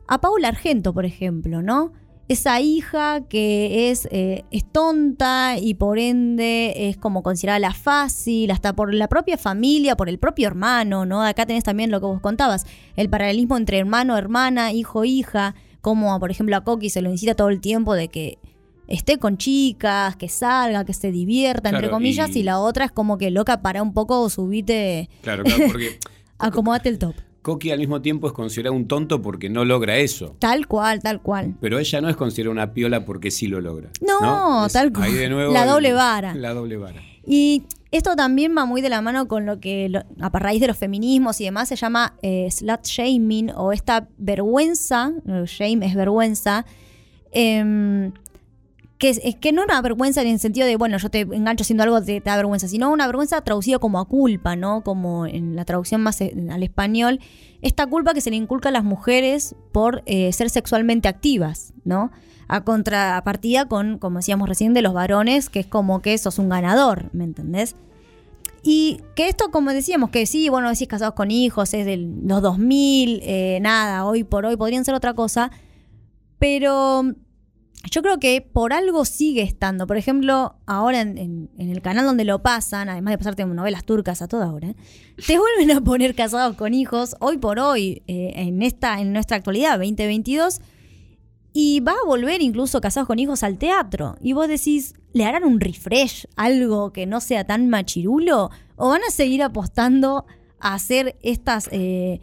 a Paula Argento, por ejemplo, ¿no? Esa hija que es, eh, es tonta y por ende es como considerada la fácil, hasta por la propia familia, por el propio hermano, ¿no? Acá tenés también lo que vos contabas, el paralelismo entre hermano, hermana, hijo, hija, como por ejemplo a Coqui se lo incita todo el tiempo de que esté con chicas, que salga, que se divierta, entre comillas, y... y- la otra es como que loca para un poco subite, Claro, claro, porque acomodate el top. Coqui al mismo tiempo es considerado un tonto porque no logra eso. Tal cual, tal cual. Pero ella no es considerada una piola porque sí lo logra. No, Es- tal cual. ahí de nuevo La doble vara. La doble vara. Y esto también va muy de la mano con lo que, lo- a raíz de los feminismos y demás, se llama eh, slut shaming o esta vergüenza, eh, shame es vergüenza, em, que es, que no una vergüenza en el sentido de, bueno, yo te engancho haciendo algo, te, te da vergüenza, sino una vergüenza traducida como a culpa, ¿no? Como en la traducción más eh, al español, esta culpa que se le inculca a las mujeres por eh, ser sexualmente activas, ¿no? A contrapartida con, como decíamos recién, de los varones, que es como que sos un ganador, ¿me entendés? Y que esto, como decíamos, que sí, bueno, decís casados con hijos, es de los 2000, eh, nada, hoy por hoy podrían ser otra cosa, pero yo creo que por algo sigue estando. Por ejemplo, ahora en, el canal donde lo pasan, además de pasarte novelas turcas a toda hora, te vuelven a poner casados con hijos hoy por hoy, eh, en, esta, en nuestra actualidad, 2022. Y va a volver incluso Casados con Hijos al teatro. Y vos decís, ¿le harán un refresh? Algo que no sea tan machirulo. ¿O van a seguir apostando a hacer estas. eh,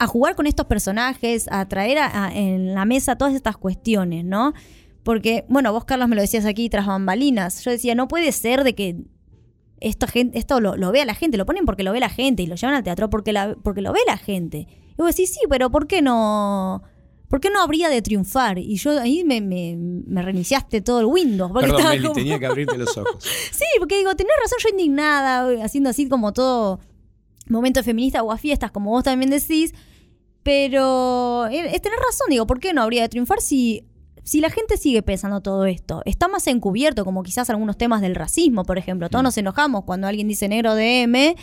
a jugar con estos personajes, a traer en la mesa todas estas cuestiones, ¿no? Porque, bueno, vos, Carlos, me lo decías aquí tras bambalinas. Yo decía, no puede ser de que esta gente, esto lo, lo vea la gente, lo ponen porque lo ve la gente y lo llevan al teatro porque, la, porque lo ve la gente. Y vos decís, sí, pero ¿por qué no? ¿Por qué no habría de triunfar? Y yo ahí me, me, me reiniciaste todo el Windows. Porque Perdón, Meli, como- tenía que abrirte los ojos. Sí, porque digo, tenés razón, yo indignada, haciendo así como todo momento feminista o a fiestas, como vos también decís. Pero eh, es tener razón, digo, ¿por qué no habría de triunfar si, si la gente sigue pensando todo esto? Está más encubierto, como quizás algunos temas del racismo, por ejemplo. Todos nos enojamos cuando alguien dice negro de M,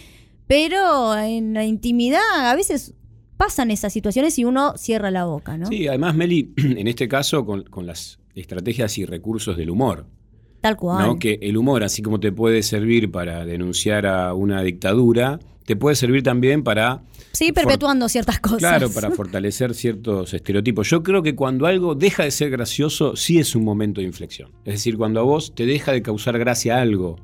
pero en la intimidad a veces pasan esas situaciones y uno cierra la boca, ¿no? Sí, además, Meli, en este caso, con, con las estrategias y recursos del humor. Tal cual. ¿no? Que el humor, así como te puede servir para denunciar a una dictadura, te puede servir también para... Sí, perpetuando ciertas cosas. Claro, para fortalecer ciertos estereotipos. Yo creo que cuando algo deja de ser gracioso, sí es un momento de inflexión. Es decir, cuando a vos te deja de causar gracia algo,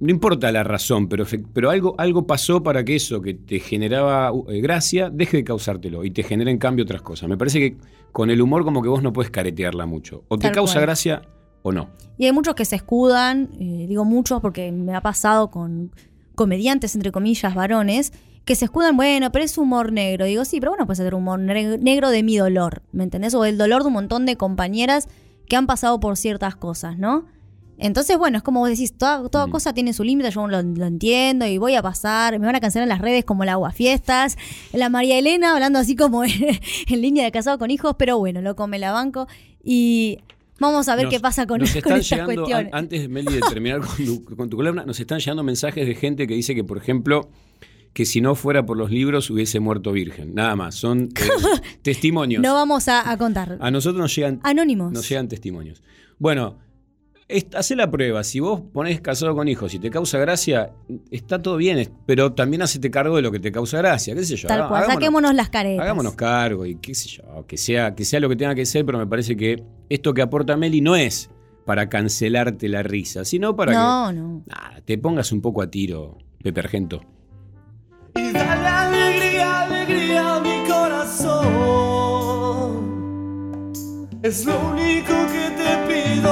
no importa la razón, pero, pero algo, algo pasó para que eso que te generaba eh, gracia deje de causártelo y te genere en cambio otras cosas. Me parece que con el humor como que vos no puedes caretearla mucho. O te Tal causa cual. gracia o no. Y hay muchos que se escudan, eh, digo muchos porque me ha pasado con comediantes, entre comillas, varones, que se escudan, bueno, pero es humor negro. Digo, sí, pero bueno, puedes hacer humor ne- negro de mi dolor, ¿me entendés? O del dolor de un montón de compañeras que han pasado por ciertas cosas, ¿no? Entonces, bueno, es como vos decís, toda, toda cosa tiene su límite, yo lo, lo entiendo y voy a pasar, me van a cancelar en las redes como la Aguafiestas, la María Elena hablando así como en, línea de casado con hijos, pero bueno, lo come la banco y vamos a ver Nos- qué pasa con, nos con están estas llegando, cuestiones. Antes, Meli, de terminar con tu, con tu columna, nos están llegando mensajes de gente que dice que, por ejemplo, que si no fuera por los libros hubiese muerto virgen. Nada más, son eh, testimonios. No vamos a, a contar. A nosotros nos llegan, Anónimos. nos llegan testimonios. Bueno, hacé la prueba. Si vos ponés casado con hijos y te causa gracia, está todo bien, pero también hacete cargo de lo que te causa gracia. ¿Qué sé yo? Tal cual, hagámonos- saquémonos las caretas. Hagámonos cargo y qué sé yo, que sea, que sea lo que tenga que ser, pero me parece que esto que aporta Meli no es para cancelarte la risa, sino para No, que no. nada, te pongas un poco a tiro, Pepe Argento. Y dale alegría, alegría a mi corazón. Es lo único que te pido,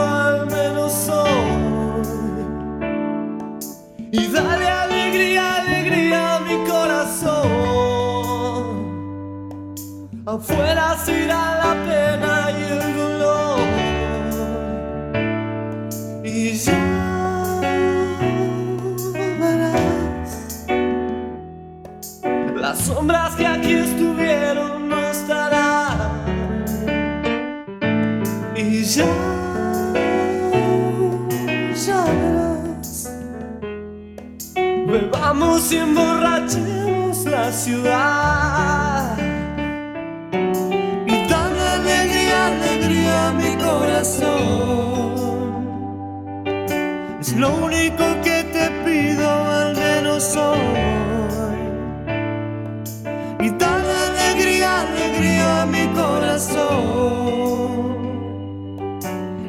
Y dale alegría, alegría a mi corazón. Afuera se irá la pena y el dolor. Y ya verás. Las sombras que aquí estuvieron no estarán. Y ya, Bebamos y emborrachemos la ciudad. Y dale alegría, alegría a mi corazón. Es lo único que te pido, al menos hoy. Y dale alegría, alegría a mi corazón.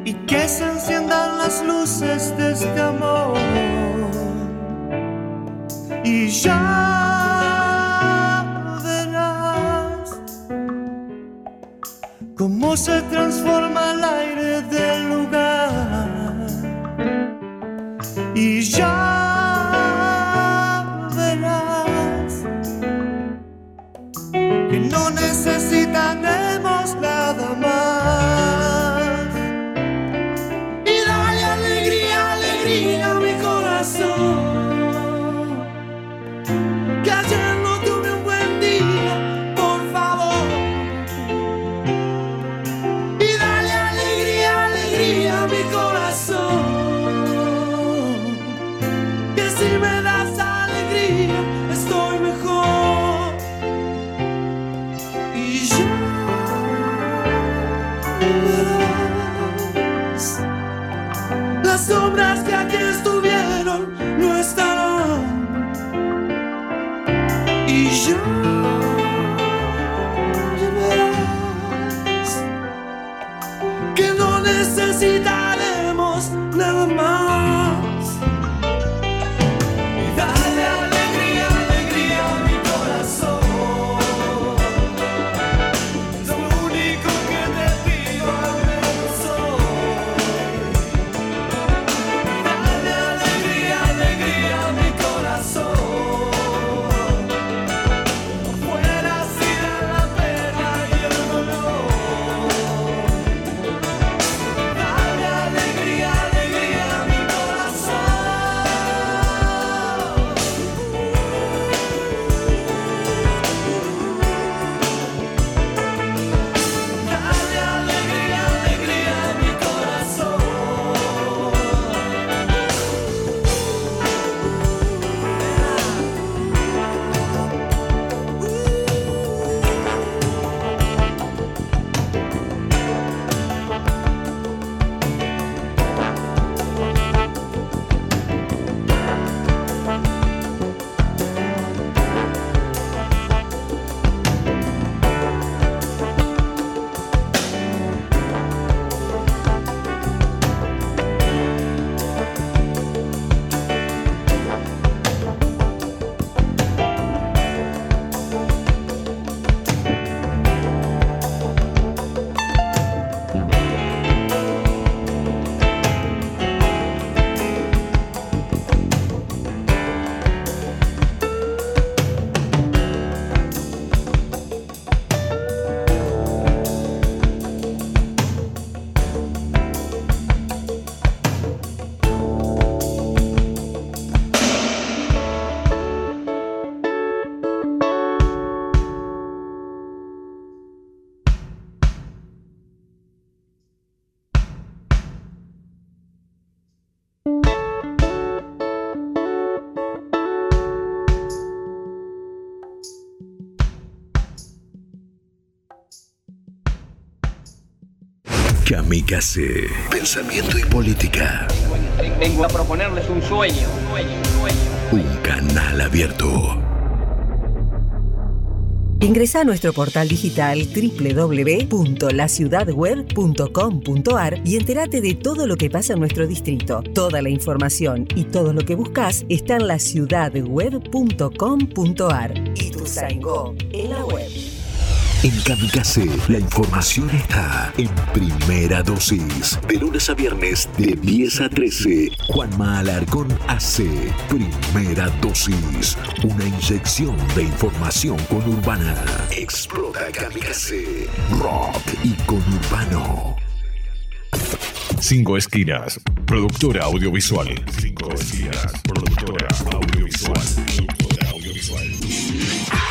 Y que se enciendan las luces de este amor. Y ya verás cómo se transforma el aire del lugar. Y ya Kamikaze. Pensamiento y política. Vengo a proponerles un sueño, un sueño, un sueño. Un canal abierto. Ingresa a nuestro portal digital www.laciudadweb.com.ar y entérate de todo lo que pasa en nuestro distrito. Toda la información y todo lo que buscas está en laciudadweb.com.ar. Y tu en la web. En Kamikaze, la información está en primera dosis. De lunes a viernes, de 10 a 13. Juanma Alarcón hace primera dosis. Una inyección de información conurbana. Explota Kamikaze. Rock y conurbano. Cinco Esquinas, productora audiovisual. Cinco Esquinas, productora audiovisual. Productora audiovisual.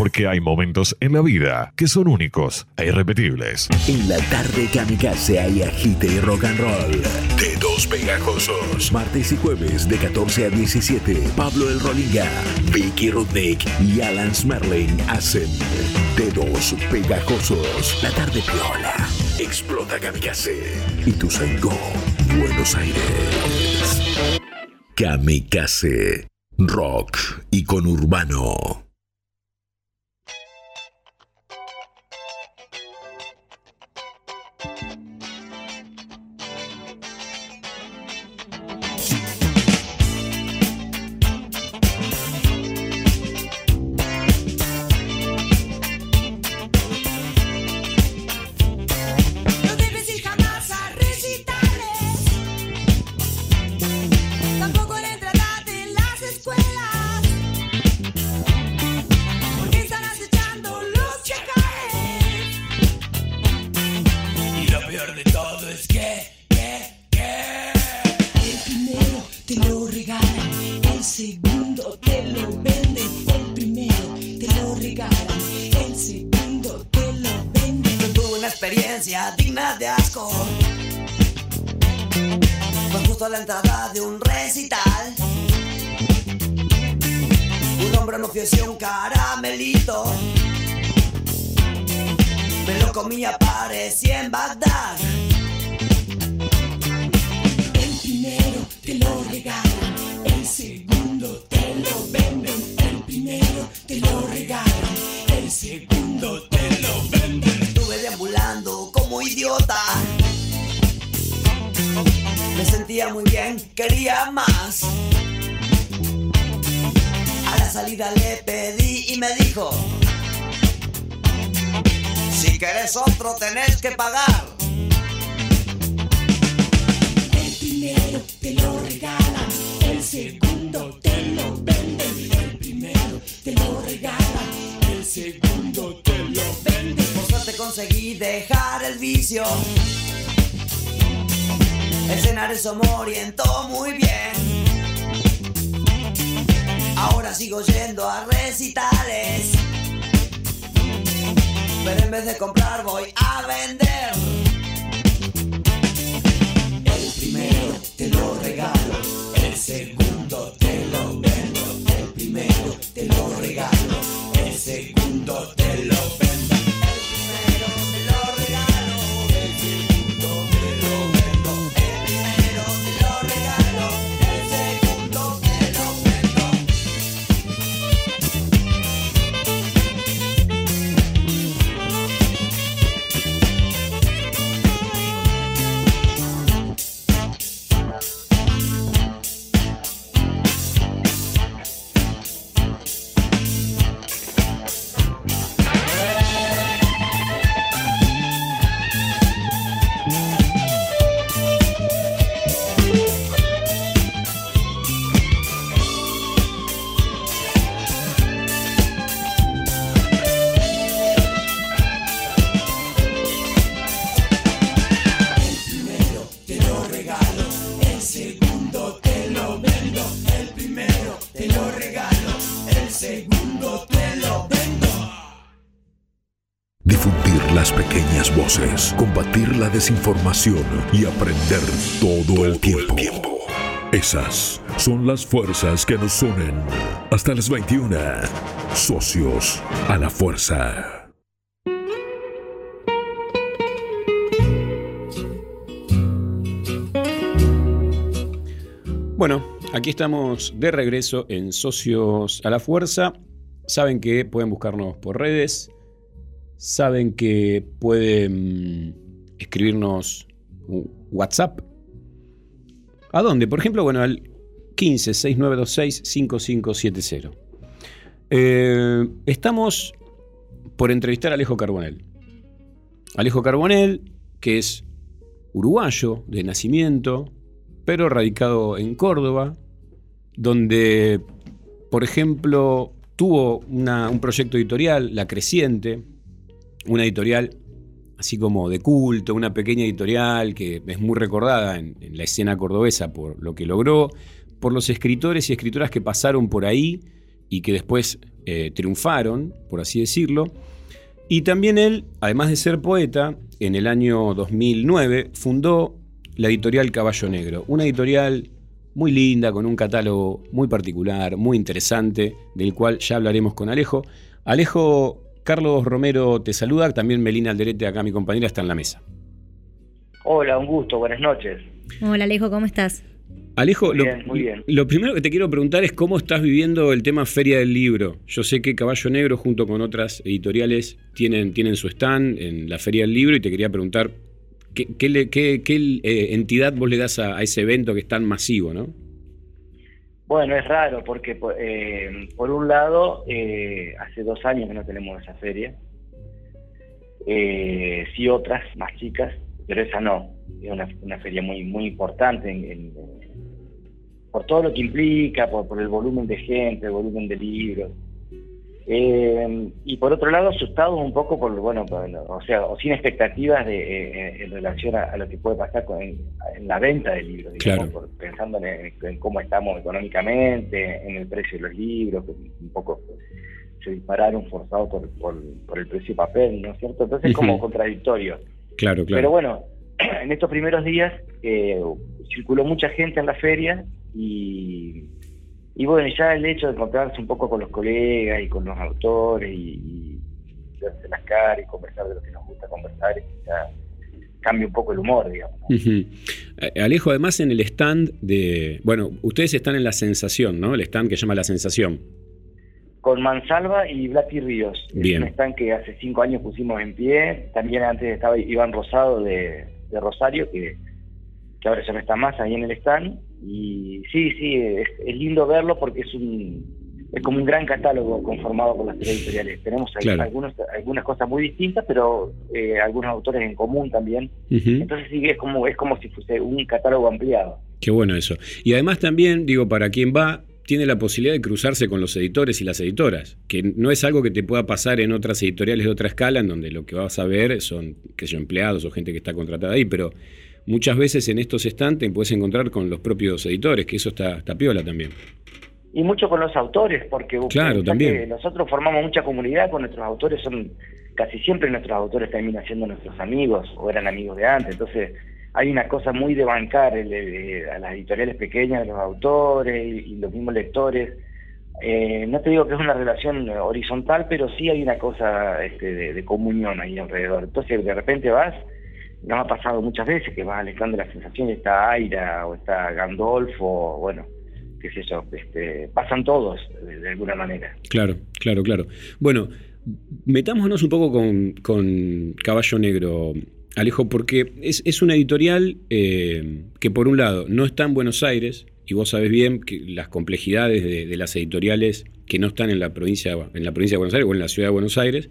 Porque hay momentos en la vida que son únicos e irrepetibles. En la tarde Kamikaze hay agite y rock and roll. Dedos pegajosos. Martes y jueves de 14 a 17. Pablo El Rolinga, Vicky Rudnick y Alan Smerling hacen Dedos pegajosos. La tarde piola. Explota Kamikaze. Y tu Sango, Buenos Aires. Kamikaze. Rock y conurbano. No Me lo comía, parecía en Bagdad. El primero te lo regalan, el segundo te lo venden, el primero te lo regalan, el segundo te lo venden. Estuve deambulando como idiota. Me sentía muy bien, quería más. Salida le pedí y me dijo: Si querés otro, tenés que pagar. El primero te lo regalan, el segundo te lo venden, el primero te lo regalan, el segundo te lo venden. Por suerte conseguí dejar el vicio. El escenario se me orientó muy bien. Ahora sigo yendo a recitales. Pero en vez de comprar voy a vender. El primero te lo regalo, el segundo te lo vendo. El primero te lo regalo, el segundo te lo desinformación y aprender todo el tiempo. Esas son las fuerzas que nos unen. Hasta las 21. Socios a la fuerza. Bueno, aquí estamos de regreso en Socios a la Fuerza. Saben que pueden buscarnos por redes. Saben que pueden escribirnos WhatsApp. ¿A dónde? Por ejemplo, bueno, al 15 6926 5570. Eh, estamos por entrevistar a Alejo Carbonel. Alejo Carbonel, que es uruguayo de nacimiento, pero radicado en Córdoba, donde, por ejemplo, tuvo una- un proyecto editorial, La Creciente, una editorial así como de culto, una pequeña editorial que es muy recordada en, la escena cordobesa por lo que logró, por los escritores y escritoras que pasaron por ahí y que después eh, triunfaron, por así decirlo. Y también él, además de ser poeta, en el año 2009 fundó la editorial Caballo Negro, una editorial muy linda, con un catálogo muy particular, muy interesante, del cual ya hablaremos con Alejo. Alejo, Carlos Romero te saluda, también Melina Alderete, acá mi compañera, está en la mesa. Hola, un gusto, buenas noches. Hola Alejo, ¿cómo estás? Alejo, Muy lo, bien, muy bien. lo primero que te quiero preguntar es cómo estás viviendo el tema Feria del Libro. Yo sé que Caballo Negro, junto con otras editoriales, tienen, tienen su stand en la Feria del Libro y te quería preguntar qué, qué le- qué- qué, eh, entidad vos le das a, a ese evento que es tan masivo, ¿no? Bueno, es raro porque po- eh, por un lado, eh, hace dos años que no tenemos esa feria. Eh, sí otras más chicas, pero esa no. Es una, una feria muy muy importante en- por todo lo que implica, por, por el volumen de gente, el volumen de libros. Eh, y por otro lado, asustado un poco por, bueno, por- o sea, o sin expectativas de, eh, en relación a, a lo que puede pasar con, en, en la venta de libros, digamos, Claro. por- pensando en, en cómo estamos económicamente, en el precio de los libros, que un poco se dispararon forzados por, por, por el precio de papel, ¿no es cierto? Entonces es como Ujú. contradictorio. Claro, claro. Pero bueno, en estos primeros días eh, circuló mucha gente en la feria y, y bueno, ya el hecho de encontrarse un poco con los colegas y con los autores y, y verse las caras y conversar de lo que nos gusta conversar, ya cambia un poco el humor, digamos. Alejo, además en el stand de... Bueno, ustedes están en La Sensación, ¿no? El stand que llama La Sensación. Con Mansalva y Blati Ríos. Bien. Es un stand que hace cinco años pusimos en pie. También antes estaba Iván Rosado de, de Rosario, que, que ahora ya no está más ahí en el stand. Y sí, sí, es, es lindo verlo porque es un es como un gran catálogo conformado por las tres editoriales. Tenemos ahí Claro. algunos, algunas cosas muy distintas, pero eh, algunos autores en común también. Entonces sí, es como, es como si fuese un catálogo ampliado. Qué bueno eso. Y además también, digo, para quien va, tiene la posibilidad de cruzarse con los editores y las editoras, que no es algo que te pueda pasar en otras editoriales de otra escala, en donde lo que vas a ver son, qué sé yo, empleados o gente que está contratada ahí, pero muchas veces en estos estantes puedes encontrar con los propios editores, que eso está, está piola también. Y mucho con los autores, porque Claro, también. nosotros formamos mucha comunidad con nuestros autores, son casi siempre nuestros autores terminan siendo nuestros amigos o eran amigos de antes, entonces hay una cosa muy de bancar el- el- a las editoriales pequeñas, a los autores y, y los mismos lectores. Eh, no te digo que es una relación horizontal, pero sí hay una cosa este, de, de comunión ahí alrededor. Entonces de repente vas, nos ha pasado muchas veces que vas al stand de la sensación está Aira o está Gandolfo, bueno, qué sé yo, este, pasan todos de, de alguna manera. Claro, claro, claro. Bueno, metámonos un poco con, con Caballo Negro, Alejo, porque es, es una editorial eh, que por un lado no está en Buenos Aires, y vos sabés bien que las complejidades de, de las editoriales que no están en la provincia, en la provincia de Buenos Aires o en la ciudad de Buenos Aires.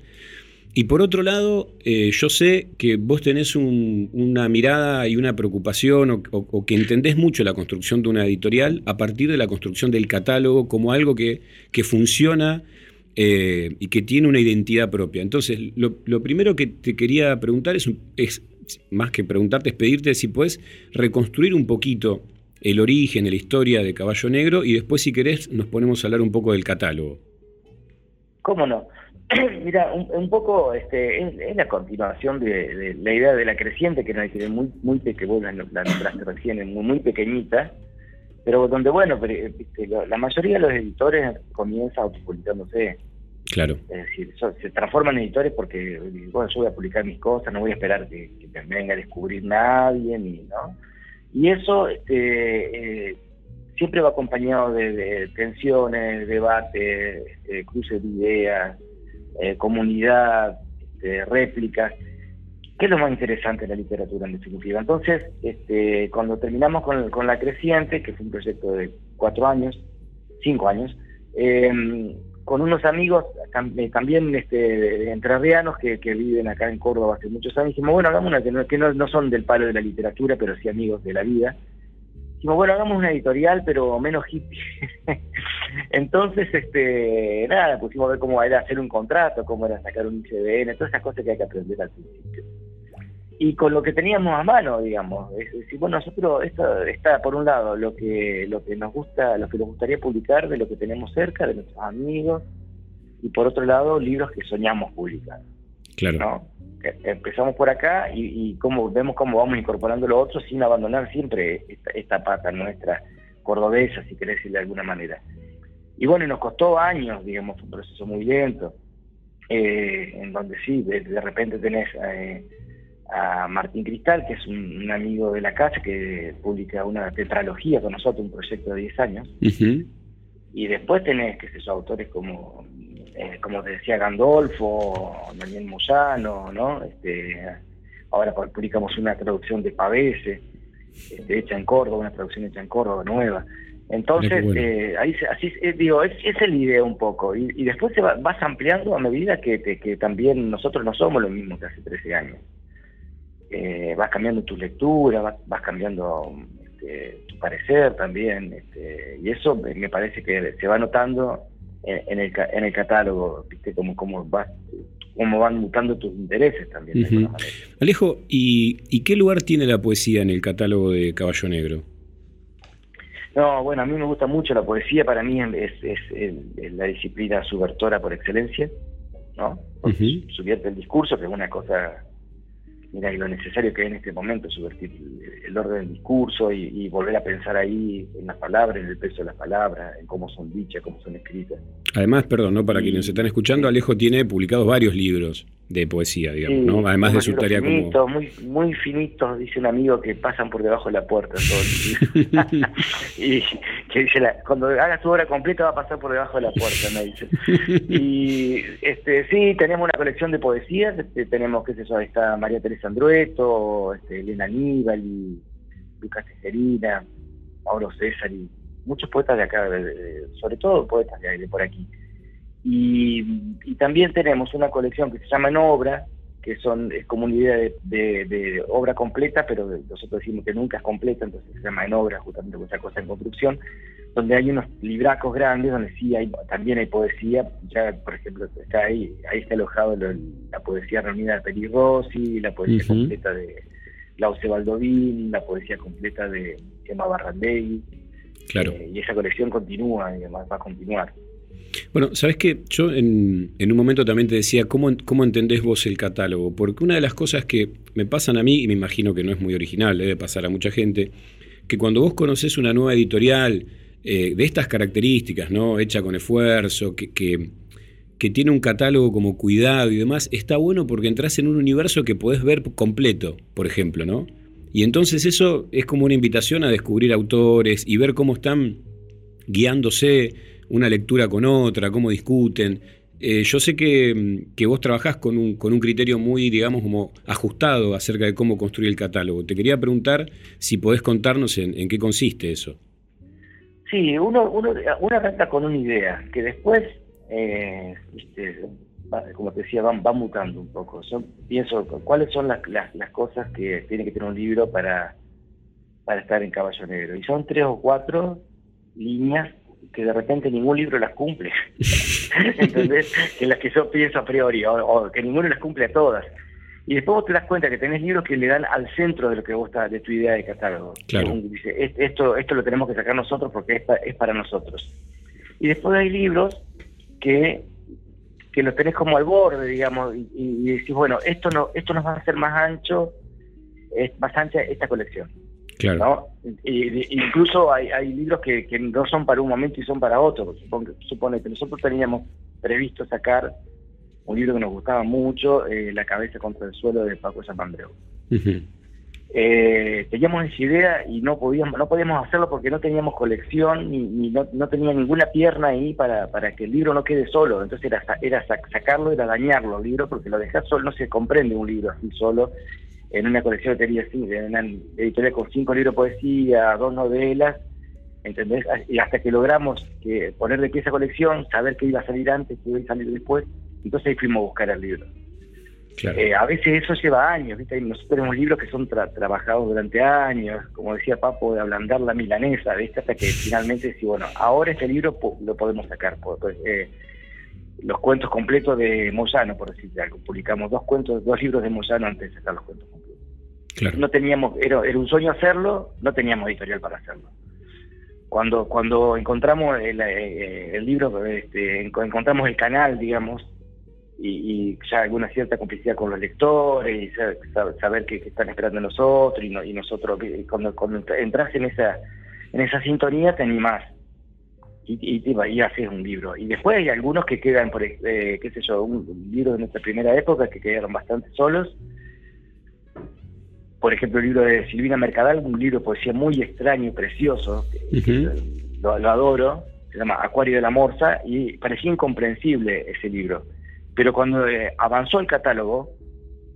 Y por otro lado, eh, yo sé que vos tenés un- una mirada y una preocupación o, que entendés mucho la construcción de una editorial a partir de la construcción del catálogo como algo que, que funciona eh, y que tiene una identidad propia. Entonces, lo, primero que te quería preguntar es, es, más que preguntarte, es pedirte si puedes reconstruir un poquito el origen, la historia de Caballo Negro y después, si querés, nos ponemos a hablar un poco del catálogo. ¿Cómo no? Mira, un, un poco este, es, es la continuación de, de la idea de la creciente, que dice muy, muy que vos la, nombraste recién, muy, muy pequeñita, pero donde, bueno, pero, lo- la mayoría de los editores comienza autopublicándose. Claro. Es decir, so- se transforman en editores porque, bueno, yo voy a publicar mis cosas, no voy a esperar que, que me venga a descubrir nadie, ni, ¿no? Y eso este, eh, siempre va acompañado de, de tensiones, debates, este, cruces de ideas, eh, comunidad, este, réplicas, que es lo más interesante de la literatura en definitiva. Entonces, este, cuando terminamos con, con La Creciente, que fue un proyecto de cuatro años, cinco años, eh, con unos amigos eh, también este, entrerrianos que, que viven acá en Córdoba hace muchos años, dijimos, bueno, hagamos una que, no, que no, no son del palo de la literatura, pero sí amigos de la vida. Dijimos, bueno, hagamos una editorial, pero menos hippie. Entonces, este, nada, pusimos a ver cómo era hacer un contrato, cómo era sacar un ICBN, todas esas cosas que hay que aprender al principio. Y con lo que teníamos a mano, digamos, es decir, bueno, nosotros, esto está por un lado lo que, lo que nos gusta, lo que nos gustaría publicar de lo que tenemos cerca, de nuestros amigos, y por otro lado, libros que soñamos publicar. Claro. Empezamos por acá y, y cómo, vemos cómo vamos incorporando lo otro sin abandonar siempre esta, esta pata nuestra cordobesa, si querés decir de alguna manera. Y bueno, y nos costó años, digamos, fue un proceso muy lento, eh, en donde sí, de, de repente tenés eh, a Martín Cristal, que es un, un amigo de la casa, que publica una tetralogía con nosotros, un proyecto de 10 años, y después tenés, qué sé yo, autores como, eh, como te decía, Gandolfo, Daniel Moyano, ¿no? Este, ahora publicamos una traducción de Pavese, este, hecha en Córdoba, una traducción hecha en Córdoba, nueva. Entonces, bueno. eh, ahí así, eh, digo, es, la idea un poco. Y, y después se va, vas ampliando a medida que, que también nosotros no somos lo mismo que hace 13 años. Eh, vas cambiando tu lectura, vas, vas cambiando este, tu parecer también. Este, y eso me parece que se va notando en, en el, en el catálogo, ¿viste? Como, como, vas, como van mutando tus intereses también. alguna manera. Alejo, ¿y, y qué lugar tiene la poesía en el catálogo de Caballo Negro? No, bueno, a mí me gusta mucho la poesía, para mí es, es, es la disciplina subvertora por excelencia, ¿no? Ujú. Subvierte el discurso, que es una cosa, mira, y lo necesario que hay en este momento, subvertir el, el orden del discurso y, y volver a pensar ahí en las palabras, en el peso de las palabras, en cómo son dichas, cómo son escritas. Además, perdón, ¿no? para quienes nos están escuchando, Alejo tiene publicados varios libros de poesía, digamos, Sí, ¿no? Además de su tarea como... finitos, muy, muy finitos, dice un amigo que pasan por debajo de la puerta. y que dice, la- cuando haga su obra completa va a pasar por debajo de la puerta, me dice. Y este, sí, tenemos una colección de poesías, este, tenemos, qué sé yo, ahí está María Teresa Andrueto, este, Elena Aníbal, y Lucas Tejerina, Mauro César y muchos poetas de acá, sobre todo poetas de, de por aquí. Y, y también tenemos una colección que se llama En Obra, que son es como una idea de, de- de obra completa, pero nosotros decimos que nunca es completa, entonces se llama En Obra, justamente con esa cosa en construcción, donde hay unos libracos grandes, donde sí hay también hay poesía, ya por ejemplo está ahí, ahí está alojado lo- la poesía reunida de Peri Rossi, la poesía completa de Lauce Baldovin, la poesía completa de Emma Barrandegui, Claro. eh, y esa colección continúa y además va a continuar. Bueno, ¿sabes qué? Yo en, un momento también te decía, ¿cómo, ¿cómo entendés vos el catálogo? Porque una de las cosas que me pasan a mí, y me imagino que no es muy original, debe pasar a mucha gente, que cuando vos conocés una nueva editorial eh, de estas características, ¿no? Hecha con esfuerzo, que, que, que tiene un catálogo como cuidado y demás, está bueno porque entras en un universo que podés ver completo, por ejemplo, ¿no? Y entonces eso es como una invitación a descubrir autores y ver cómo están guiándose una lectura con otra, cómo discuten. Eh, yo sé que, mm, que vos trabajás con un, con un criterio muy, digamos, como ajustado acerca de cómo construir el catálogo. Te quería preguntar si podés contarnos en, en qué consiste eso. Sí, uno, uno, uno arranca con una idea, que después, eh, va- como te decía, va, va mutando un poco. Yo pienso, ¿cuáles son las, las, las cosas que tiene que tener un libro para, para estar en Caballo Negro? Y son tres o cuatro líneas que de repente ningún libro las cumple. ¿Entendés? En las que yo pienso a priori, o, o que ninguno las cumple a todas. Y después vos te das cuenta que tenés libros que le dan al centro de lo que vos está, de tu idea de catálogo. Claro. Dice, "Est- esto, esto lo tenemos que sacar nosotros porque es, pa- es para nosotros. Y después hay libros que que lo tenés como al borde, digamos, y, y decís, bueno, esto no esto nos va a hacer más ancho, es más ancha esta colección. Claro. y- incluso hay, hay libros que, que no son para un momento y son para otro. Supone, supone que nosotros teníamos previsto sacar un libro que nos gustaba mucho, eh, La cabeza contra el suelo de Paco Zapandreu. Ujú. Eh, teníamos esa idea y no podíamos no podíamos hacerlo porque no teníamos colección ni, ni no, no tenía ninguna pierna ahí para, para que el libro no quede solo. Entonces era, era sa- sacarlo, era dañarlo el libro, porque lo dejas solo, no se comprende un libro así solo en una colección que tenía así, en una editorial con cinco libros de poesía, dos novelas, ¿entendés? Y hasta que logramos que poner de pie esa colección, saber qué iba a salir antes, qué iba a salir después, entonces ahí fuimos a buscar el libro. Eh, a veces eso lleva años, ¿viste? Nosotros tenemos libros que son tra- trabajados durante años, como decía Papo, de ablandar la milanesa, ¿viste? Hasta que finalmente, sí, bueno, ahora este libro po- lo podemos sacar. pues, eh, los cuentos completos de Moyano, por decirte algo. Publicamos dos cuentos, dos libros de Moyano antes de sacar los cuentos completos. No teníamos, era, era un sueño hacerlo, no teníamos editorial para hacerlo. Cuando cuando encontramos el, eh, el libro, este, enco- encontramos el canal, digamos, y, ya alguna cierta complicidad con los lectores, y sa- sa- saber que, que están esperando nosotros, y, no- y nosotros, eh, cuando, cuando entra- entras en esa, en esa sintonía, te animás. Y, y, y haces un libro. Y después hay algunos que quedan, por, eh, qué sé yo, un libro de nuestra primera época que quedaron bastante solos. Por ejemplo, el libro de Silvina Mercadal, un libro de poesía muy extraño, precioso, lo, lo adoro, se llama Acuario de la Morsa, y parecía incomprensible ese libro. Pero cuando eh, avanzó el catálogo,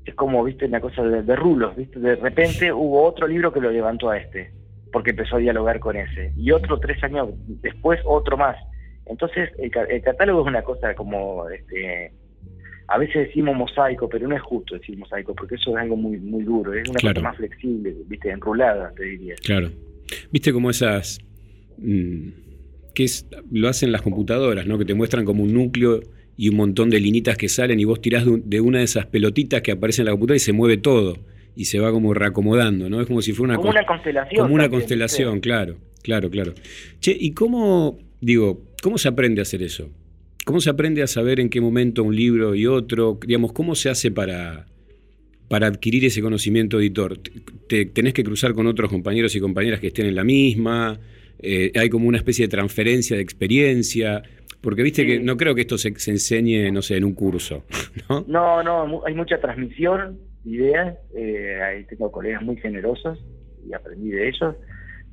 es como, viste, una cosa de, de rulos, viste, de repente hubo otro libro que lo levantó a este, porque empezó a dialogar con ese, y otro tres años después, otro más. Entonces, el, el catálogo es una cosa como, este, a veces decimos mosaico, pero no es justo decir mosaico, porque eso es algo muy muy duro, es una Claro. cosa más flexible, viste, enrulada, te diría. Claro. Viste como esas. mm, que es, lo hacen las computadoras, ¿no? Que te muestran como un núcleo y un montón de linitas que salen y vos tirás de, un- de una de esas pelotitas que aparecen en la computadora y se mueve todo. Y se va como reacomodando, ¿no? Es como si fuera una Como una constelación Como una también, constelación, claro, claro, claro. Che, ¿y cómo, digo, cómo se aprende a hacer eso? ¿Cómo se aprende a saber en qué momento un libro y otro? Digamos, ¿cómo se hace para, para adquirir ese conocimiento editor? Te, tenés que cruzar con otros compañeros y compañeras que estén en la misma, eh, hay como una especie de transferencia de experiencia, porque viste que no creo que esto se, se enseñe, no sé, en un curso, ¿no? No, no, hay mucha transmisión de ideas, eh, ahí tengo colegas muy generosos y aprendí de ellos,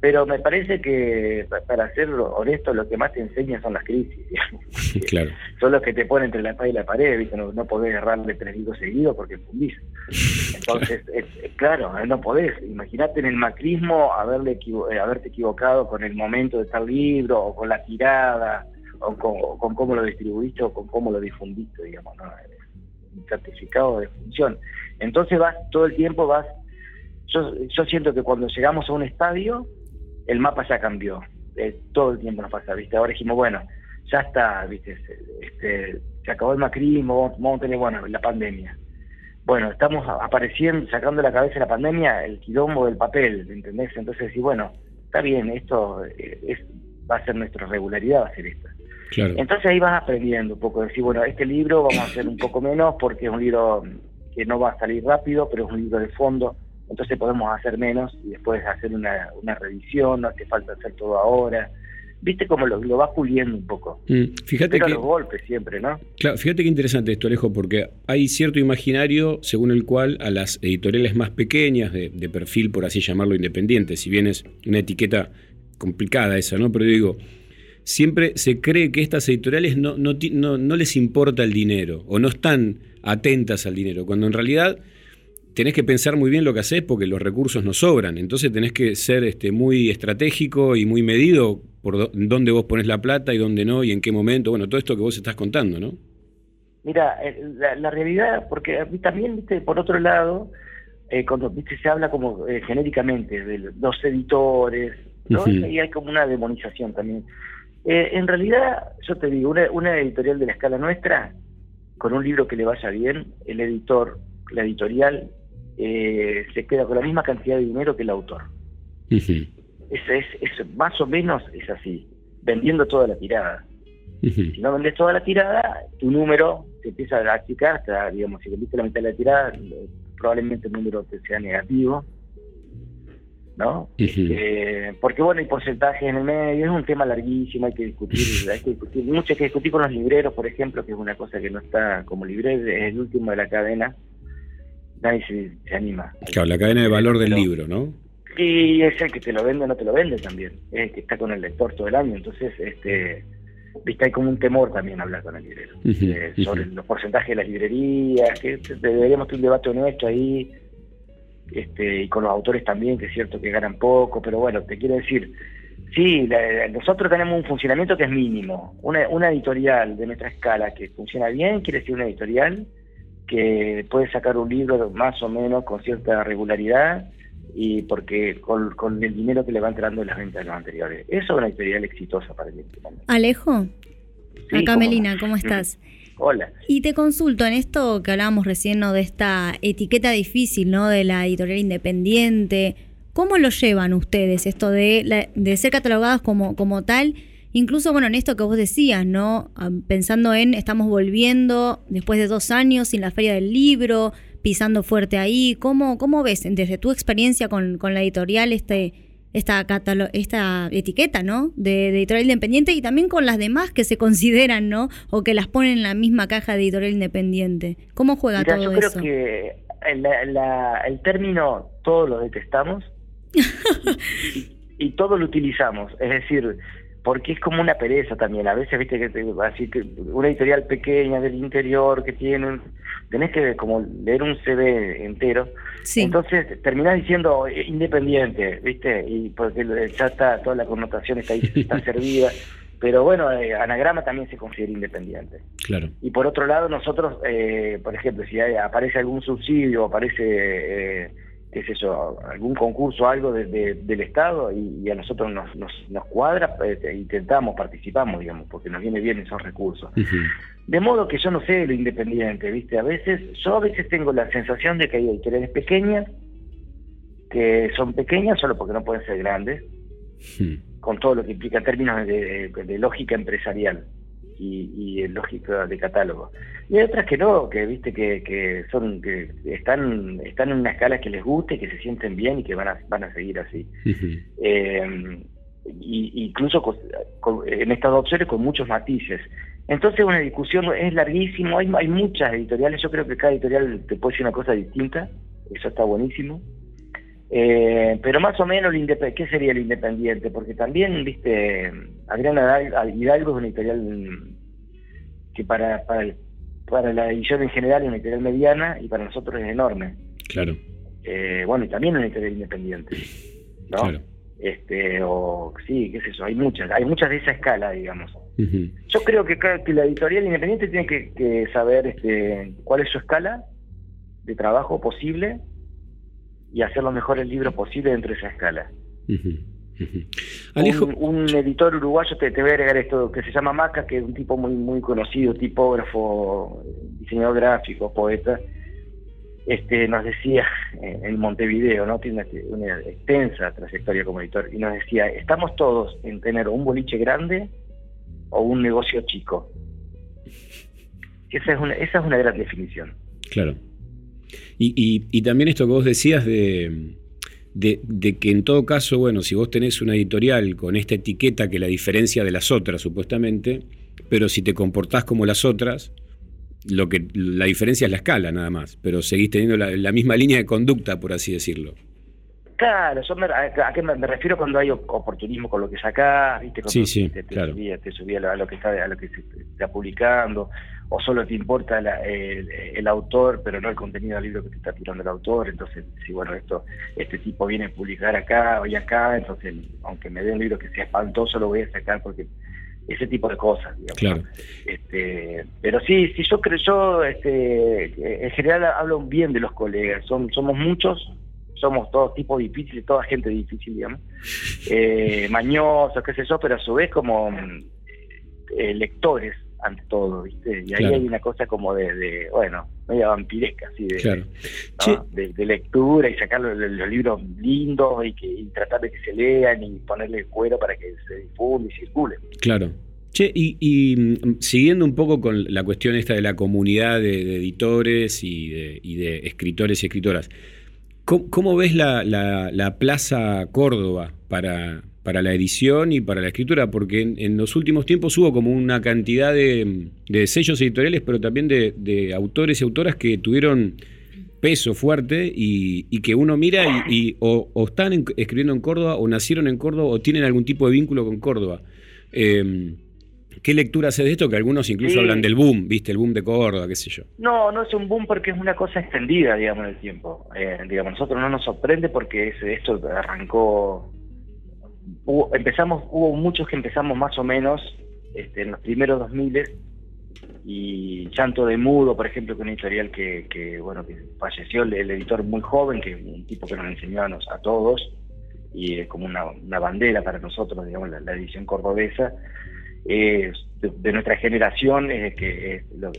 pero me parece que, pa- para ser honesto, lo que más te enseña son las crisis. Claro. son los que te ponen entre la espada y la pared, ¿viste? No, no podés errarle tres libros seguidos porque fundís. Entonces, eh, eh, claro, eh, no podés. Imagínate en el macrismo haberle equivo- eh, haberte equivocado con el momento de tal libro, o con la tirada, o con, o con cómo lo distribuiste, o con cómo lo difundiste, digamos, ¿no? Es Un certificado de función. Entonces vas, todo el tiempo vas... Yo, yo siento que cuando llegamos a un estadio, el mapa ya cambió. Eh, todo el tiempo nos pasa, ¿viste? Ahora dijimos, bueno, ya está, ¿viste? Se- Este, se acabó el macrismo, vamos- a tener, bueno, la pandemia. Bueno, estamos apareciendo, sacando de la cabeza de la pandemia el quilombo del papel, ¿entendés? Entonces decís, bueno, está bien, esto eh, es, va a ser nuestra regularidad, va a ser esto. Claro. Entonces ahí vas aprendiendo un poco, decir, bueno, este libro vamos a hacer un poco menos porque es un libro que no va a salir rápido, pero es un libro de fondo, entonces podemos hacer menos y después hacer una, una revisión, no hace falta hacer todo ahora. Viste cómo lo, lo vas puliendo un poco. Mm, Fíjate pero que... los golpes siempre, ¿no? Claro, fíjate qué interesante esto, Alejo, porque hay cierto imaginario según el cual a las editoriales más pequeñas, de, de perfil, por así llamarlo, independiente, si bien es una etiqueta complicada esa, ¿no? Pero digo, siempre se cree que estas editoriales no, no, no- no les importa el dinero o no están atentas al dinero, cuando en realidad tenés que pensar muy bien lo que haces porque los recursos no sobran, entonces tenés que ser este, muy estratégico y muy medido por dó- dónde vos pones la plata y dónde no y en qué momento, bueno, todo esto que vos estás contando, ¿no? Mira, eh, la, la realidad, porque también, viste, por otro lado, eh, cuando viste se habla como eh, genéricamente de los editores. Y hay como una demonización también. Eh, en realidad, yo te digo, una, una editorial de la escala nuestra, con un libro que le vaya bien, el editor, la editorial, eh, se queda con la misma cantidad de dinero que el autor. Es, más o menos es así, vendiendo toda la tirada. Si no vendes toda la tirada, tu número se empieza a achicar hasta, digamos, si vendiste la mitad de la tirada, probablemente el número te sea negativo. ¿no? Eh, porque bueno, hay porcentajes en el medio, es un tema larguísimo, hay que discutir, hay que discutir, mucho hay que discutir con los libreros, por ejemplo, que es una cosa que no está como librero, es el último de la cadena, nadie se, se anima. Claro, la cadena de valor del libro, ¿no? Y es el que te lo vende o no te lo vende también, es el que está con el lector todo el año, entonces, este viste, hay como un temor también hablar con el librero, eh, sobre los porcentajes de las librerías, que deberíamos tener un debate honesto ahí, este, y con los autores también, que es cierto que ganan poco, pero bueno, te quiero decir, sí, nosotros tenemos un funcionamiento que es mínimo. Una, una editorial de nuestra escala que funciona bien quiere decir una editorial que puede sacar un libro más o menos con cierta regularidad y porque con, el dinero que le va entrando en las ventas de los anteriores. Eso es una editorial exitosa para el editorial. Alejo, acá Melina, ¿cómo estás? Hola. Y te consulto en esto que hablábamos recién, ¿no? De esta etiqueta difícil, ¿no? De la editorial independiente. ¿Cómo lo llevan ustedes esto de, de ser catalogadas como, como tal? Incluso, bueno, en esto que vos decías, ¿no? Ah, pensando en, estamos volviendo después de dos años sin la feria del libro, pisando fuerte ahí. ¿Cómo, cómo ves desde tu experiencia con, con la editorial este esta, esta etiqueta, ¿no? De, editorial independiente y también con las demás que se consideran, ¿no? O que las ponen en la misma caja de editorial independiente. ¿Cómo juega todo yo eso? Yo creo que el término todos lo detestamos y, y todo lo utilizamos. Es decir, porque es como una pereza también. A veces, viste, que así que una editorial pequeña del interior que tienen, tenés que como leer un CV entero. Entonces terminás diciendo eh, independiente, viste, y porque ya está, toda la connotación está ahí, está servida. Pero bueno, eh, anagrama también se considera independiente. Claro. Y por otro lado, nosotros, eh, por ejemplo, si aparece algún subsidio, aparece qué es eso, algún concurso, algo de, del Estado y, a nosotros nos, nos, cuadra, eh, intentamos, participamos, digamos, porque nos viene bien esos recursos. De modo que yo no sé lo independiente, ¿viste? A veces, yo a veces tengo la sensación de que hay editoriales pequeñas, que son pequeñas solo porque no pueden ser grandes, con todo lo que implica en términos de lógica empresarial y, y lógica de catálogo. Y hay otras que no, que viste que, que son que están están en una escala que les guste, que se sienten bien y que van a van a seguir así. eh, y, incluso en estas opciones con muchos matices. Entonces una discusión es larguísimo, hay, hay muchas editoriales, yo creo que cada editorial te puede decir una cosa distinta, eso está buenísimo. Eh, pero más o menos, ¿qué sería el independiente? Porque también, viste, Adriana Hidalgo es una editorial que para, para, la edición en general es una editorial mediana y para nosotros es enorme. Claro. Eh, bueno, y también una editorial independiente. ¿no? Claro. Este, o sí, qué sé yo, hay muchas, hay muchas de esa escala, digamos. Yo creo que, que, la editorial independiente tiene que, que saber este, cuál es su escala de trabajo posible y hacer lo mejor el libro posible dentro de esa escala. Un, editor uruguayo, te, te, voy a agregar esto, que se llama Maca, que es un tipo muy muy conocido, tipógrafo, diseñador gráfico, poeta, este nos decía en Montevideo, ¿no? Tiene una, extensa trayectoria como editor, y nos decía, estamos todos en tener un boliche grande o un negocio chico. Esa es una, esa es una gran definición. Claro. Y, también esto que vos decías de, de, que en todo caso, bueno, si vos tenés una editorial con esta etiqueta que la diferencia de las otras, supuestamente, pero si te comportás como las otras, lo que la diferencia es la escala nada más, pero seguís teniendo la, misma línea de conducta, por así decirlo. Claro, yo me, a, qué me, refiero cuando hay oportunismo con lo que sacás, ¿viste? sí, sí, te, claro. te subí a lo, que está a lo que se está publicando, o solo te importa el, autor, pero no el contenido del libro que te está tirando el autor, entonces, si bueno, esto este tipo viene a publicar acá y acá, entonces, aunque me dé un libro que sea espantoso, lo voy a sacar porque ese tipo de cosas, digamos. Claro. Este, pero sí, sí, yo creo, yo este, en general hablo bien de los colegas, Son, somos muchos, somos todos tipos difíciles, toda gente difícil, digamos, eh, mañosos, qué sé yo, pero a su vez como eh, lectores ante todo, ¿viste? Y ahí hay una cosa como de, bueno, media vampiresca, así de, de, lectura y sacar los, libros lindos y, que, tratar de que se lean y ponerle cuero para que se difunda y circule. Claro. Che, y, y, mm, siguiendo un poco con la cuestión esta de la comunidad de, de editores y de, y de escritores y escritoras, ¿cómo, cómo ves la, la- la Plaza Córdoba para, para la edición y para la escritura? Porque en, en los últimos tiempos hubo como una cantidad de, de sellos editoriales, pero también de, de autores y autoras que tuvieron peso fuerte y, y que uno mira y, y o, o están en- escribiendo en Córdoba o nacieron en Córdoba o tienen algún tipo de vínculo con Córdoba. Eh, ¿Qué lectura haces de esto? Que algunos incluso Sí. hablan del boom, ¿viste? El boom de Córdoba, qué sé yo. No, no es un boom porque es una cosa extendida, digamos, en el tiempo. Eh, digamos, nosotros no nos sorprende porque es- esto arrancó... hubo- empezamos, hubo muchos que empezamos más o menos este, en los primeros 2000 y Llanto de Mudo, por ejemplo, que es una editorial que, que, bueno, que falleció el, editor muy joven, que un tipo que nos enseñó a, nos- a todos y es como una, una bandera para nosotros, digamos, la, edición cordobesa. Eh, de, de nuestra generación, eh, que es lo-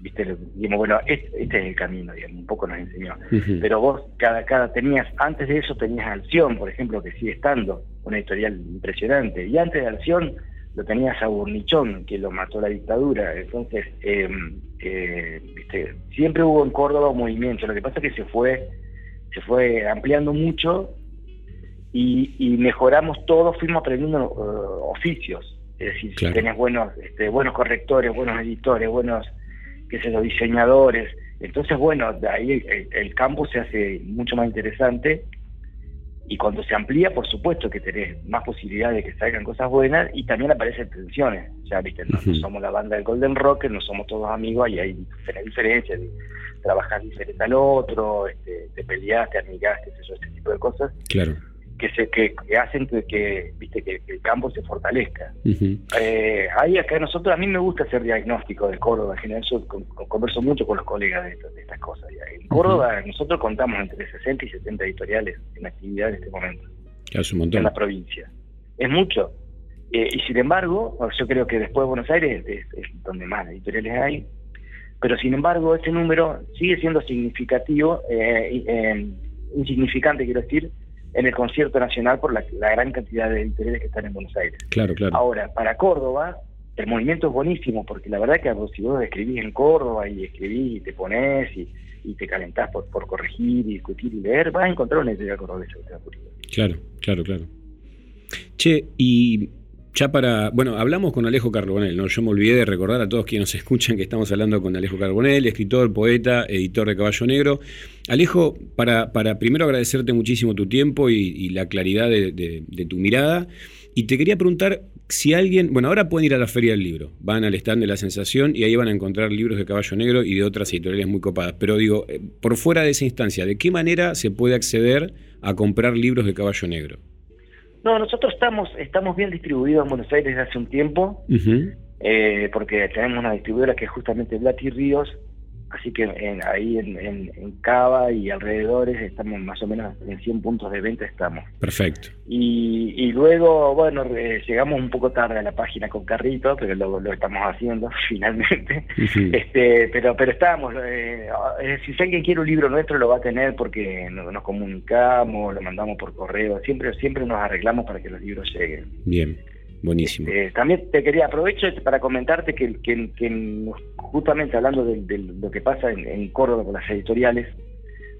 viste, digamos, bueno, este, este es el camino, digamos, un poco nos enseñó. Pero vos, cada, cada tenías, antes de eso tenías Alción, por ejemplo, que sigue estando, una editorial impresionante, y antes de Alción lo tenías a Burnichón, que lo mató la dictadura, entonces, eh, eh, viste, siempre hubo en Córdoba un movimiento, lo que pasa es que se fue, se fue ampliando mucho y, y mejoramos todos, fuimos aprendiendo eh, oficios, es decir, Claro. si tenés buenos, este, buenos correctores, buenos editores, buenos, qué sé yo, diseñadores, entonces bueno, de ahí el, el campo se hace mucho más interesante. Y cuando se amplía, por supuesto que tenés más posibilidades de que salgan cosas buenas y también aparecen tensiones, ya viste, no, somos la banda del Golden Rock, no somos todos amigos y hay diferentes diferencias, de trabajar diferente al otro, este, te qué sé yo, ese tipo de cosas. Claro. Que se que, que hacen que, que, viste que, que el campo se fortalezca. Ujú. Eh, ahí acá nosotros, a mí me gusta hacer diagnóstico de Córdoba, en general yo con- con- converso mucho con los colegas de, estas- de estas cosas. En Córdoba nosotros contamos entre 60 y 70 editoriales en actividad en este momento, es un en montón. la provincia. Es mucho. Eh, y sin embargo, yo creo que después de Buenos Aires es, es donde más editoriales hay, pero sin embargo ese número sigue siendo significativo, eh, eh, insignificante quiero decir, en el concierto nacional por la, la gran cantidad de editoriales que están en Buenos Aires. Claro, claro. Ahora, para Córdoba, el movimiento es buenísimo, porque la verdad que si vos escribís en Córdoba y escribís y te pones y, y te calentás por, por corregir y discutir y leer, vas a encontrar una editorial cordobesa que te va a. Claro, claro, claro. Che, y ya para. Bueno, hablamos con Alejo Carbonell, ¿no? Yo me olvidé de recordar a todos quienes nos escuchan que estamos hablando con Alejo Carbonell, escritor, poeta, editor de Caballo Negro. Alejo, para, para primero agradecerte muchísimo tu tiempo y, la claridad de, de- de tu mirada. Y te quería preguntar si alguien. Bueno, ahora pueden ir a la Feria del Libro. Van al stand de la Sensación y ahí van a encontrar libros de Caballo Negro y de otras editoriales muy copadas. Pero digo, eh, por fuera de esa instancia, ¿de qué manera se puede acceder a comprar libros de Caballo Negro? No, nosotros estamos estamos bien distribuidos en Buenos Aires desde hace un tiempo, eh, porque tenemos una distribuidora que es justamente Blati Ríos, así que en- ahí en, en, en Cava y alrededores estamos más o menos en 100 puntos de venta estamos. Perfecto. Y, y luego, bueno, eh, llegamos un poco tarde a la página con carrito, pero lo, lo estamos haciendo finalmente. Este, pero pero estábamos, eh, eh, si alguien quiere un libro nuestro lo va a tener porque no- nos comunicamos, lo mandamos por correo, siempre siempre nos arreglamos para que los libros lleguen. Bien, buenísimo. Eh, también te quería aprovecho para comentarte que, que- que nos- justamente hablando de, de lo que pasa en, en Córdoba con las editoriales,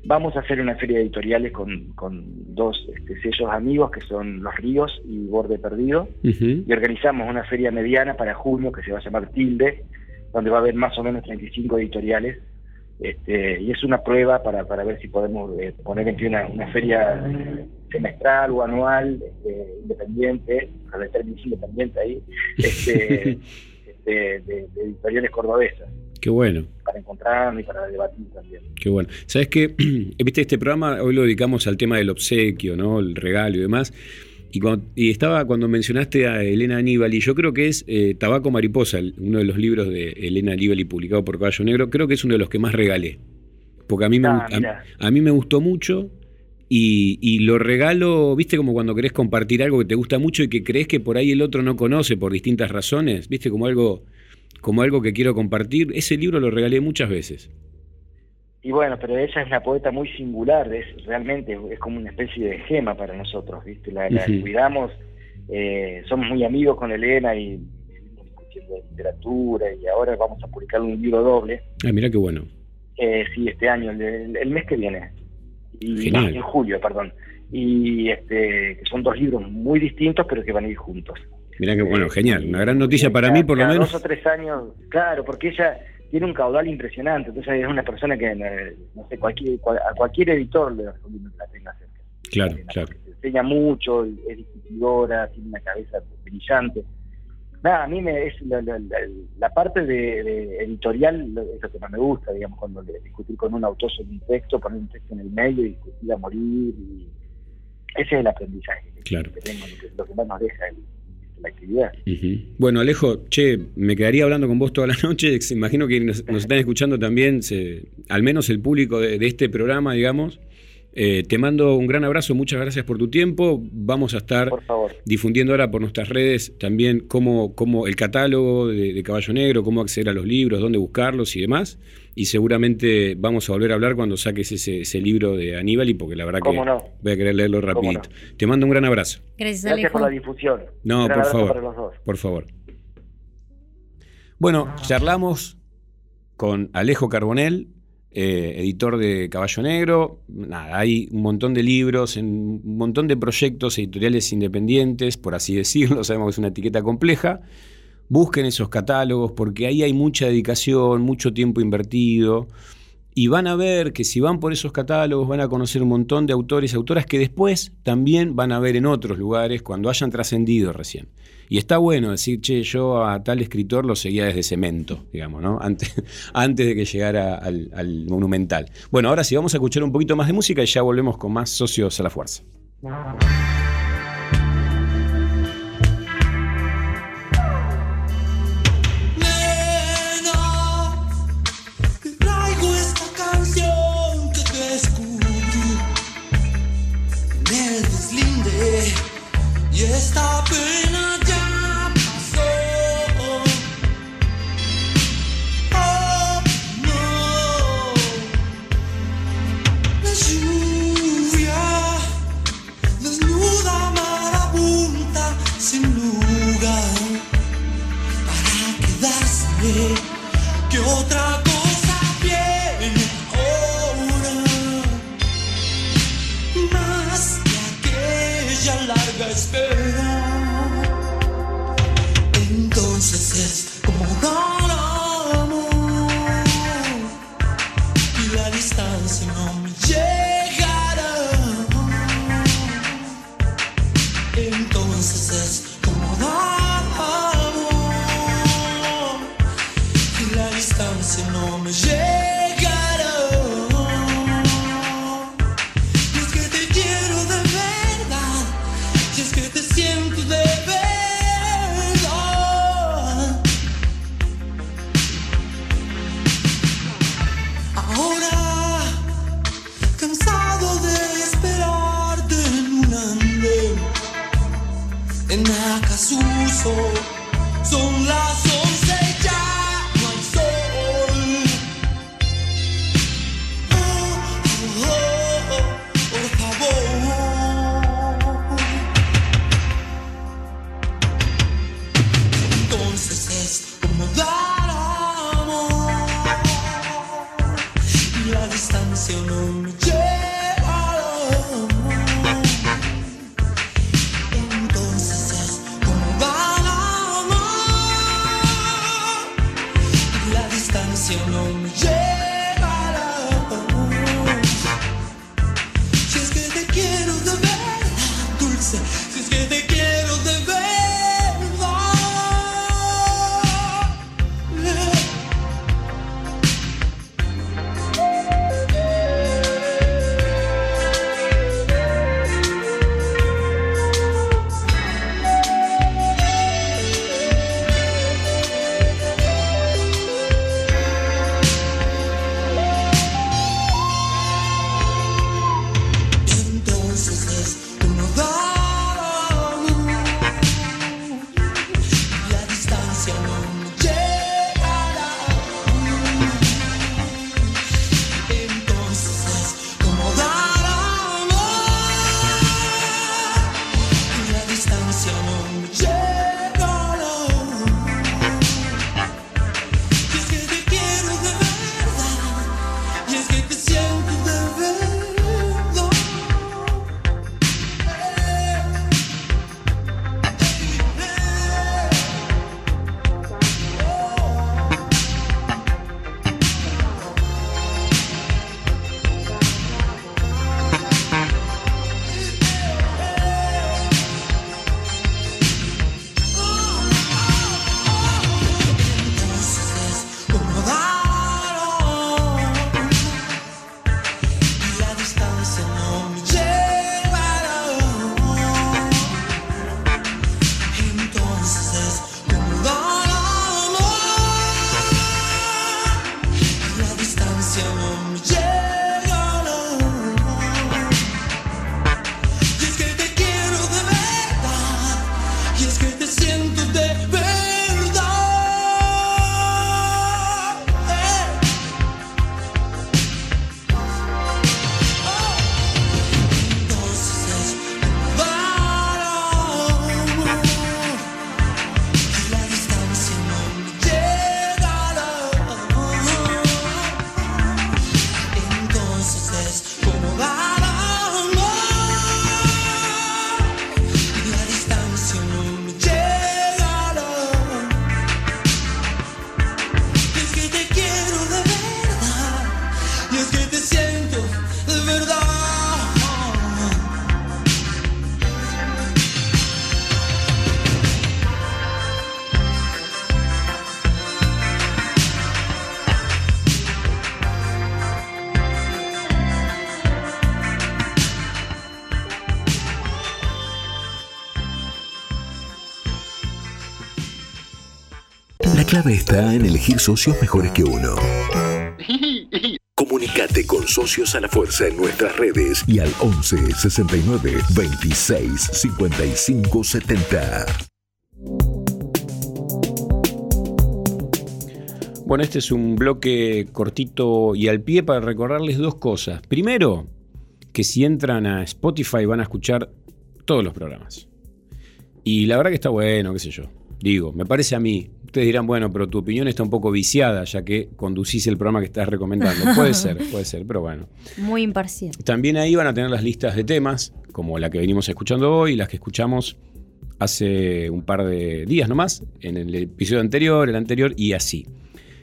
vamos a hacer una feria de editoriales con, con dos este, sellos amigos que son Los Ríos y Borde Perdido y organizamos una feria mediana para junio que se va a llamar Tilde, donde va a haber más o menos 35 editoriales. Este, y es una prueba para, para ver si podemos eh, poner en pie una, una feria semestral o anual, este, independiente, para término independiente ahí, este, este, de, de editoriales cordobesas, Qué bueno, para encontrarnos y para debatir también. qué bueno. ¿Sabes qué? Viste, este programa hoy lo dedicamos al tema del obsequio, ¿no? El regalo y demás. Y, cuando- y estaba cuando mencionaste a Elena Aníbal, y yo creo que es eh, Tabaco Mariposa, uno de los libros de Elena Aníbal y publicado por Caballo Negro, creo que es uno de los que más regalé. Porque a mí me, Ah, a- a, mí me gustó mucho y, y lo regalo, viste, como cuando querés compartir algo que te gusta mucho y que crees que por ahí el otro no conoce por distintas razones, viste, como algo, como algo que quiero compartir. Ese libro lo regalé muchas veces. Y bueno, pero ella es una poeta muy singular, es realmente es como una especie de gema para nosotros, ¿viste? La, la cuidamos, eh, somos muy amigos con Elena y de literatura y ahora vamos a publicar un libro doble. Ah, mira qué bueno. Eh, sí, este año, el- el mes que viene. Y. En julio, perdón. Y este, que son dos libros muy distintos, pero que van a ir juntos. Mira qué bueno, genial. Una gran noticia para mí, por lo Cada menos. dos o tres años, claro, porque ella tiene un caudal impresionante, entonces es una persona que, eh, no sé, cualquier, cual- a cualquier editor le que la tenga cerca. Claro, claro. Enseña mucho, es discutidora, tiene una cabeza brillante. Nada, a mí me, es la, la- parte de, de editorial es lo que más me gusta, digamos, cuando discutir con un autor sobre un texto, poner un texto en el medio y discutir a morir. Y ese es el aprendizaje que, Claro. que tengo, lo que, lo que más nos deja el- la actividad. Bueno, Alejo, che, me quedaría hablando con vos toda la noche. Imagino que nos, nos están escuchando también, se- al menos el público de, de este programa, digamos. Eh, te mando un gran abrazo, muchas gracias por tu tiempo. Vamos a estar difundiendo ahora por nuestras redes también cómo, cómo el catálogo de, de Caballo Negro, cómo acceder a los libros, dónde buscarlos y demás. Y seguramente vamos a volver a hablar cuando saques ese, ese libro de Aníbal, y porque la verdad que ¿Cómo no? voy a querer leerlo ¿Cómo rapidito. Te mando un gran abrazo. Gracias, Gracias Alejo. por la difusión. No, por favor. para los dos. Por favor. Bueno, charlamos con Alejo Carbonell, eh, editor de Caballo Negro. Nada, hay un montón de libros, un montón de proyectos editoriales independientes, por así decirlo. Sabemos que es una etiqueta compleja. Busquen esos catálogos porque ahí hay mucha dedicación, mucho tiempo invertido. Y van a ver que si van por esos catálogos van a conocer un montón de autores y autoras que después también van a ver en otros lugares cuando hayan trascendido recién. Y está bueno decir, che, yo a tal escritor lo seguía desde cemento, digamos, ¿no? Antes, antes de que llegara al, al monumental. Bueno, ahora sí, vamos a escuchar un poquito más de música y ya volvemos con más socios a la fuerza. Clave está en elegir socios mejores que uno. Comunicate con Socios a la Fuerza en nuestras redes y al 11 69 26 55 70. Bueno, este es un bloque cortito y al pie para recordarles dos cosas. Primero, que si entran a Spotify van a escuchar todos los programas. Y la verdad que está bueno, qué sé yo. Digo, me parece a mí. Ustedes dirán, bueno, pero tu opinión está un poco viciada ya que conducís el programa que estás recomendando. Puede ser, puede ser, pero bueno. Muy imparcial. También ahí van a tener las listas de temas, como la que venimos escuchando hoy, las que escuchamos hace un par de días nomás, en el episodio anterior, el anterior y así.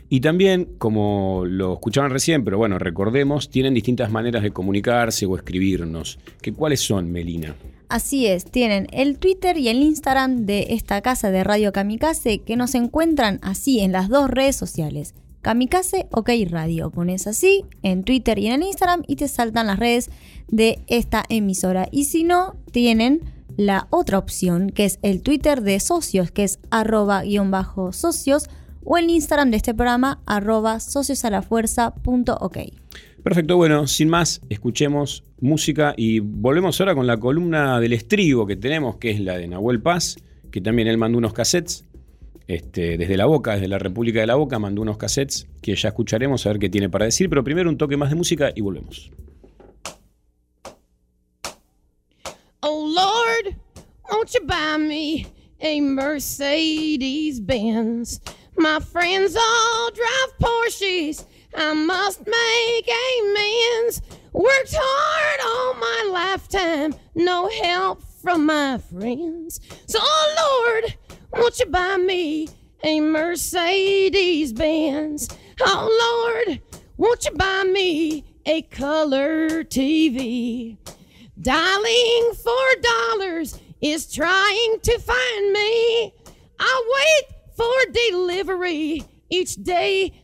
Y también, como lo escuchaban recién, pero bueno, recordemos, tienen distintas maneras de comunicarse o escribirnos. ¿Que, ¿Cuáles son, Melina? Así es, tienen el Twitter y el Instagram de esta casa de Radio Kamikaze que nos encuentran así en las dos redes sociales. Kamikaze OK Radio. Pones así en Twitter y en el Instagram y te saltan las redes de esta emisora. Y si no, tienen la otra opción que es el Twitter de socios, que es arroba guion bajo socios, o el Instagram de este programa arroba sociosalafuerza.ok. Perfecto, bueno, sin más, escuchemos música y volvemos ahora con la columna del estribo que tenemos, que es la de Nahuel Paz, que también él mandó unos cassettes. Este, desde la boca, desde la República de la Boca, mandó unos cassettes que ya escucharemos a ver qué tiene para decir, pero primero un toque más de música y volvemos. Oh Lord, won't you buy me a Mercedes Benz? My friends all drive Porsches. I must make amends. Worked hard all my lifetime, no help from my friends. So, oh Lord, won't you buy me a Mercedes Benz? Oh Lord, won't you buy me a color TV? Dialing for dollars is trying to find me. I wait for delivery each day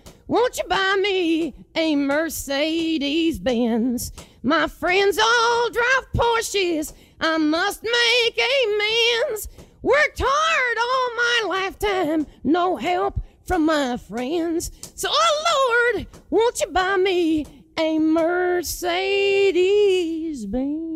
won't you buy me a Mercedes Benz? My friends all drive Porsches. I must make amends. Worked hard all my lifetime, no help from my friends. So, oh Lord, won't you buy me a Mercedes Benz?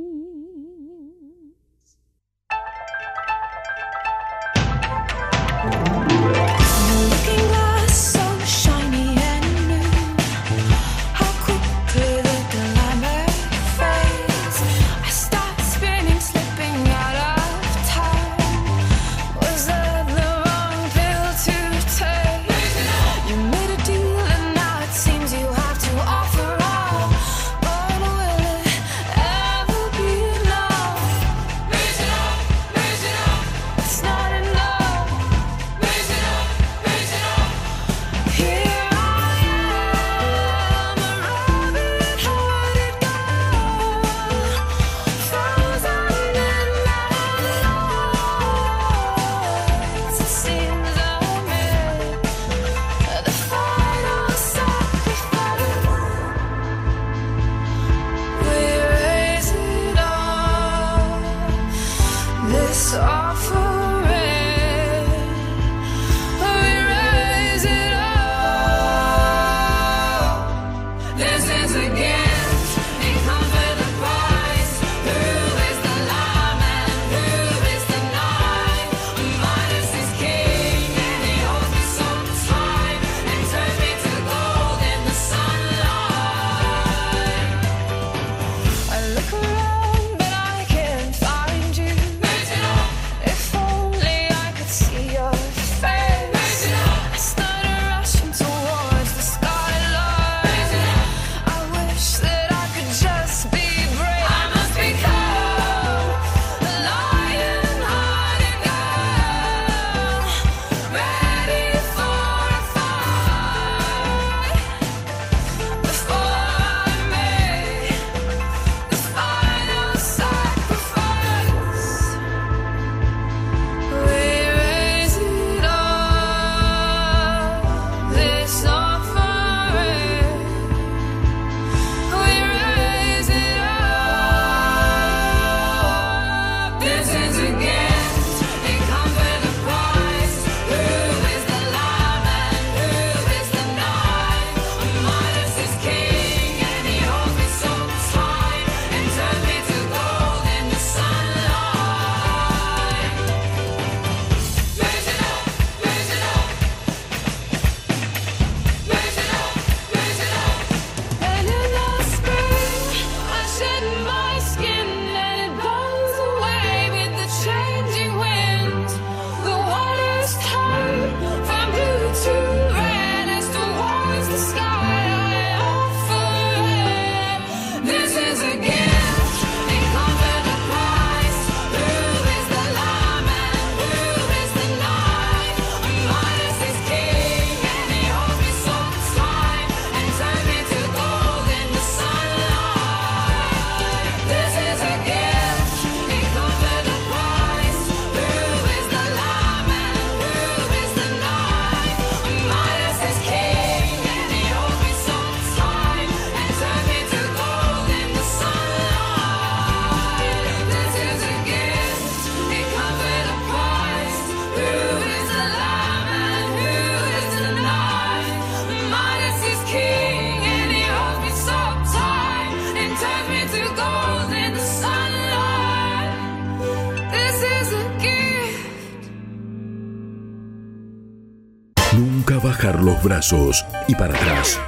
Y para atrás,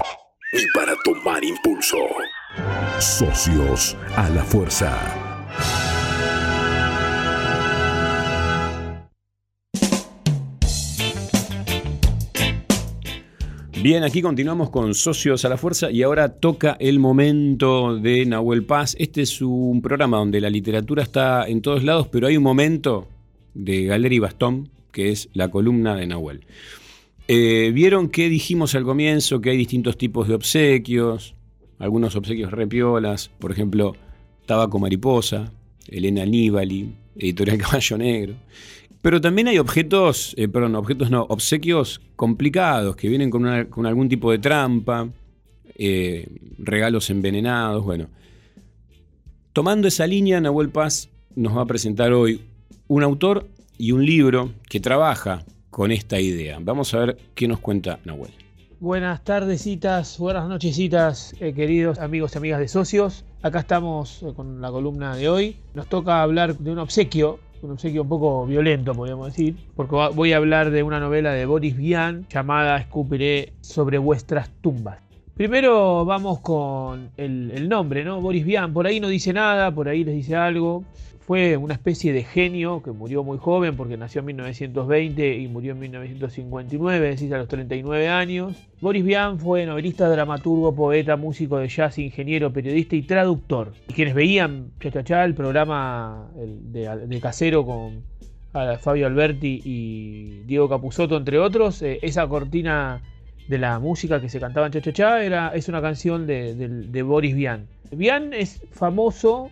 ni para tomar impulso. Socios a la fuerza. Bien, aquí continuamos con Socios a la Fuerza y ahora toca el momento de Nahuel Paz. Este es un programa donde la literatura está en todos lados, pero hay un momento de Galera y Bastón, que es la columna de Nahuel. Eh, Vieron que dijimos al comienzo que hay distintos tipos de obsequios, algunos obsequios repiolas, por ejemplo, Tabaco Mariposa, Elena Nibali, Editorial Caballo Negro. Pero también hay objetos, eh, perdón, objetos no, obsequios complicados que vienen con, con algún tipo de trampa, eh, regalos envenenados, bueno. Tomando esa línea, Nahuel Paz nos va a presentar hoy un autor y un libro que trabaja con esta idea. Vamos a ver qué nos cuenta Nahuel. Buenas tardecitas, buenas nochecitas, eh, queridos amigos y amigas de socios. Acá estamos eh, con la columna de hoy. Nos toca hablar de un obsequio, un obsequio un poco violento, podríamos decir, porque voy a hablar de una novela de Boris Vian llamada Escupiré sobre vuestras tumbas. Primero vamos con el, el nombre, ¿no? Boris Vian, por ahí no dice nada, por ahí les dice algo. Fue una especie de genio que murió muy joven porque nació en 1920 y murió en 1959, es decir, a los 39 años. Boris Vian fue novelista, dramaturgo, poeta, músico de jazz, ingeniero, periodista y traductor. Y quienes veían Chachachá, el programa de, Casero con a Fabio Alberti y Diego Capusotto, entre otros, eh, esa cortina de la música que se cantaba en Chachachá era, es una canción de, de- de Boris Vian. Vian es famoso,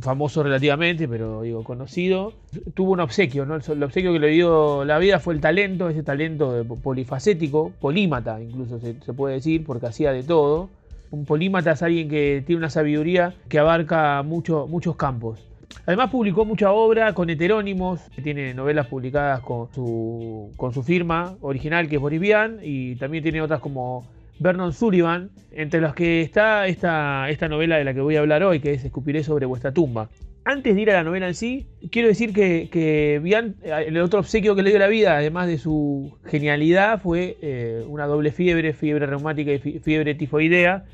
famoso relativamente, pero digo conocido. Tuvo un obsequio, ¿no? El, obsequio que le dio la vida fue el talento, ese talento polifacético, polímata incluso se, puede decir, porque hacía de todo. Un polímata es alguien que tiene una sabiduría que abarca mucho- muchos campos. Además publicó mucha obra con heterónimos, tiene novelas publicadas con su, firma original que es Boris Vian y también tiene otras como Vernon Sullivan, entre las que está esta, esta novela de la que voy a hablar hoy, que es Escupiré sobre vuestra tumba. Antes de ir a la novela en sí, quiero decir que, el otro obsequio que le dio la vida, además de su genialidad, fue eh, una doble fiebre, fiebre reumática y fi- fiebre tifoidea,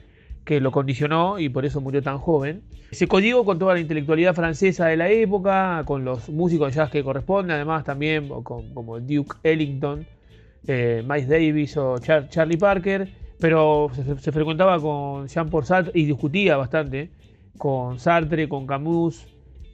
que lo condicionó y por eso murió tan joven. Se codigó con toda la intelectualidad francesa de la época, con los músicos jazz que corresponden, además también con, como Duke Ellington, eh, Miles Davis o Char- Charlie Parker, pero se, frecuentaba con Jean-Paul Sartre y discutía bastante con Sartre, con Camus.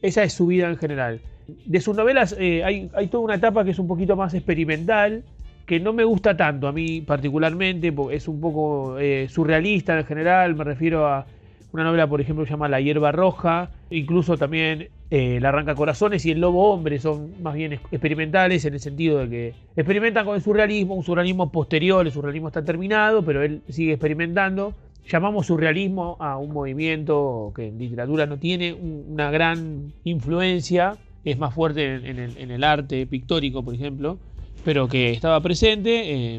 Esa es su vida en general. De sus novelas eh, hay, hay toda una etapa que es un poquito más experimental, que no me gusta tanto a mí particularmente, porque es un poco eh, surrealista en general, me refiero a una novela, por ejemplo, se llama La hierba roja, incluso también eh, La arranca corazones y El lobo hombre son más bien ex- experimentales en el sentido de que experimentan con el surrealismo, un surrealismo posterior, el surrealismo está terminado, pero él sigue experimentando. Llamamos surrealismo a un movimiento que en literatura no tiene un- una gran influencia, es más fuerte en, el, el arte pictórico, por ejemplo, pero que estaba presente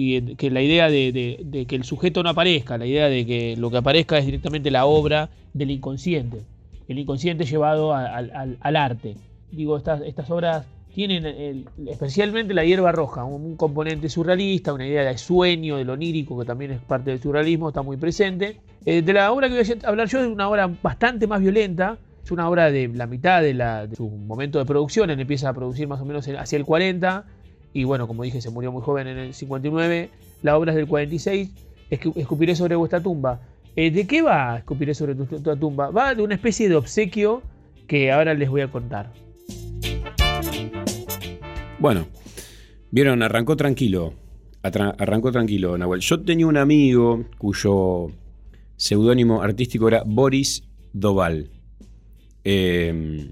y que la idea de, de- de que el sujeto no aparezca, la idea de que lo que aparezca es directamente la obra del inconsciente, el inconsciente llevado a- al, al- al arte. Digo, estas, estas obras tienen el- especialmente la hierba roja, un, un componente surrealista, una idea de sueño, de lo onírico, que también es parte del surrealismo, está muy presente. Eh, de la obra que voy a hablar yo es una obra bastante más violenta, es una obra de la mitad de, la- de su momento de producción, empieza a producir más o menos en- hacia el 40, y bueno, como dije, se murió muy joven en el 59, la obra es del 46, Escu- Escupiré sobre vuestra tumba. Eh, ¿De qué va Escupiré sobre tu, tu tumba? Va de una especie de obsequio que ahora les voy a contar. Bueno, vieron, arrancó tranquilo. Arrancó tranquilo, Nahuel. Yo tenía un amigo cuyo seudónimo artístico era Boris Doval. Eh,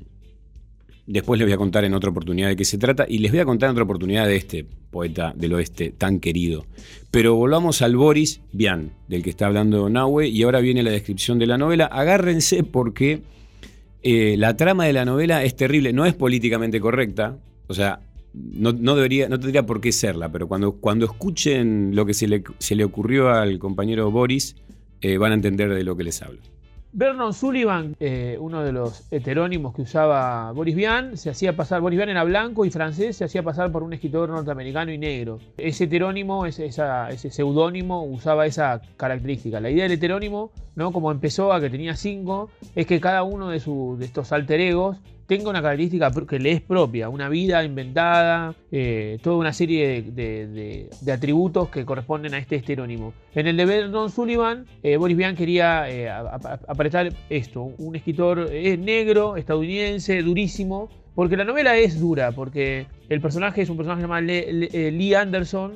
después les voy a contar en otra oportunidad de qué se trata y les voy a contar en otra oportunidad de este poeta del oeste tan querido. Pero volvamos al Boris Vian, del que está hablando Nahue, y ahora viene la descripción de la novela. Agárrense porque eh, la trama de la novela es terrible, no es políticamente correcta, o sea, no, debería, no tendría por qué serla, pero cuando, cuando escuchen lo que se le, se le ocurrió al compañero Boris, eh, van a entender de lo que les hablo. Vernon Sullivan, eh, uno de los heterónimos que usaba Boris Vian, se hacía pasar, Boris Vian era blanco y francés, se hacía pasar por un escritor norteamericano y negro. Ese heterónimo, ese, esa- seudónimo usaba esa característica. La idea del heterónimo, ¿no? como empezó a que tenía cinco, es que cada uno de, de estos alter egos tenga una característica que le es propia, una vida inventada, eh, toda una serie de, atributos que corresponden a este heterónimo. En el de Vernon Sullivan, eh, Boris Vian quería eh, apretar esto, un escritor eh, negro, estadounidense, durísimo, porque la novela es dura, porque el personaje es un personaje llamado Le- Le- Lee Anderson,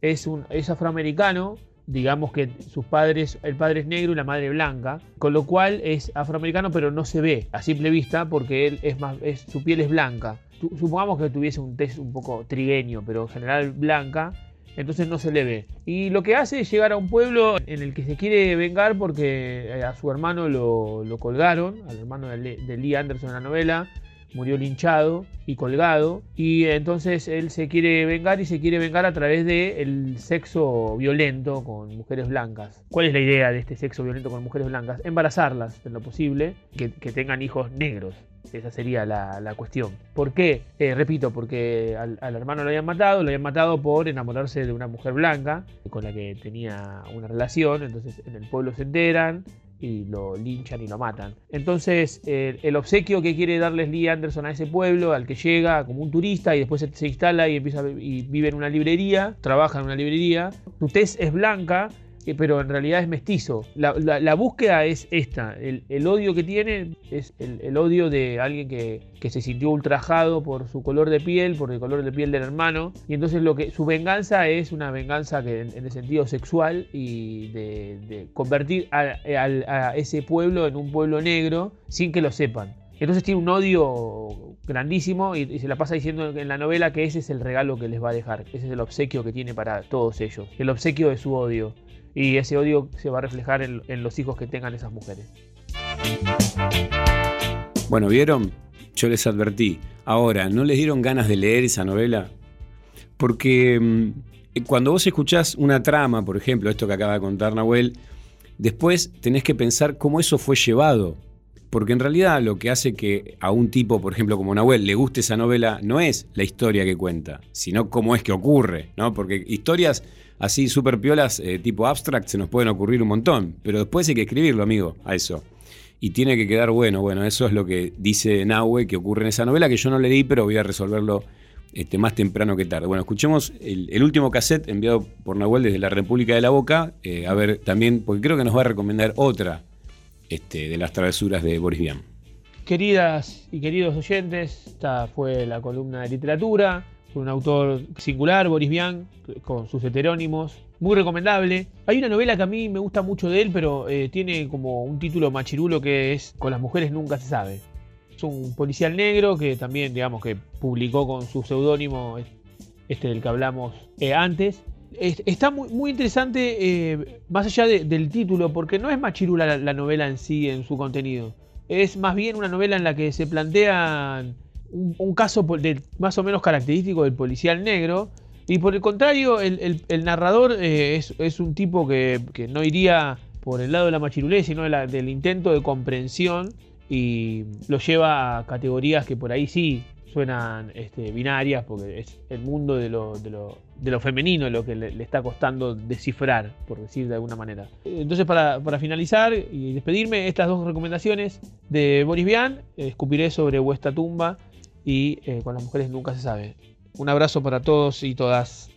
es, un, es afroamericano, digamos que sus padres, el padre es negro y la madre blanca, con lo cual es afroamericano pero no se ve a simple vista porque él es más, su piel es blanca. Supongamos que tuviese un test un poco trigueño, pero en general blanca, entonces no se le ve. Y lo que hace es llegar a un pueblo en el que se quiere vengar porque eh, a su hermano lo, lo colgaron, al hermano de, de Lee Anderson en la novela, murió linchado y colgado y entonces él se quiere vengar y se quiere vengar a través del sexo violento con mujeres blancas. ¿Cuál es la idea de este sexo violento con mujeres blancas? Embarazarlas en lo posible, que, que tengan hijos negros. Esa sería la, la cuestión. ¿Por qué? Eh, repito, porque al, al hermano lo habían matado, lo habían matado por enamorarse de una mujer blanca con la que tenía una relación, entonces en el pueblo se enteran, y lo linchan y lo matan. Entonces, el obsequio que quiere darles Lee Anderson a ese pueblo, al que llega como un turista y después se, instala y empieza y vive en una librería, trabaja en una librería. Su tez es blanca, eh, pero en realidad es mestizo. La, la- la búsqueda es esta. El, el odio que tiene es el, el odio de alguien que, que se sintió ultrajado por su color de piel, por el color de piel del hermano. Y entonces lo que su venganza es una venganza que en, en el sentido sexual y de, de convertir a, al- a ese pueblo en un pueblo negro sin que lo sepan. Entonces tiene un odio grandísimo y, y se la pasa diciendo en la novela que ese es el regalo que les va a dejar, ese es el obsequio que tiene para todos ellos, el obsequio de su odio. Y ese odio se va a reflejar en, los hijos que tengan esas mujeres. Bueno, ¿vieron? Yo les advertí. Ahora, ¿no les dieron ganas de leer esa novela? Porque mm, cuando vos escuchás una trama, por ejemplo, esto que acaba de contar Nahuel, después tenés que pensar cómo eso fue llevado. Porque en realidad lo que hace que a un tipo, por ejemplo, como Nahuel, le guste esa novela no es la historia que cuenta, sino cómo es que ocurre, ¿no? Porque historias así súper piolas, eh, tipo abstract, se nos pueden ocurrir un montón, pero después hay que escribirlo, amigo, a eso. Y tiene que quedar bueno. Bueno, eso es lo que dice Nahue que ocurre en esa novela, que yo no leí, pero voy a resolverlo este, más temprano que tarde. Bueno, escuchemos el, último cassette enviado por Nahuel desde la República de la Boca. eh, a ver también, porque creo que nos va a recomendar otra este, de las travesuras de Boris Vian. Queridas y queridos oyentes, esta fue la columna de literatura, un autor singular, Boris Vian, con sus heterónimos, muy recomendable. Hay una novela que a mí me gusta mucho de él, pero eh, tiene como un título machirulo que es Con las mujeres nunca se sabe. Es un policial negro que también, digamos, que publicó con su seudónimo, este del que hablamos eh, antes. Es- Está muy, muy interesante, eh, más allá de- del título, porque no es machirula la, la novela en sí, en su contenido. Es más bien una novela en la que se plantean un, caso más o menos característico del policial negro. Y por el contrario, el, narrador eh, es, un tipo que, no iría por el lado de la machirulez, sino del intento de comprensión y lo lleva a categorías que por ahí sí suenan este, binarias, porque es el mundo de lo, lo, femenino lo que le, le está costando descifrar, por decir de alguna manera. Entonces, para, para finalizar y despedirme, estas dos recomendaciones de Boris Vian, eh, Escupiré sobre vuestra tumba y eh, Con las mujeres nunca se sabe. Un abrazo para todos y todas.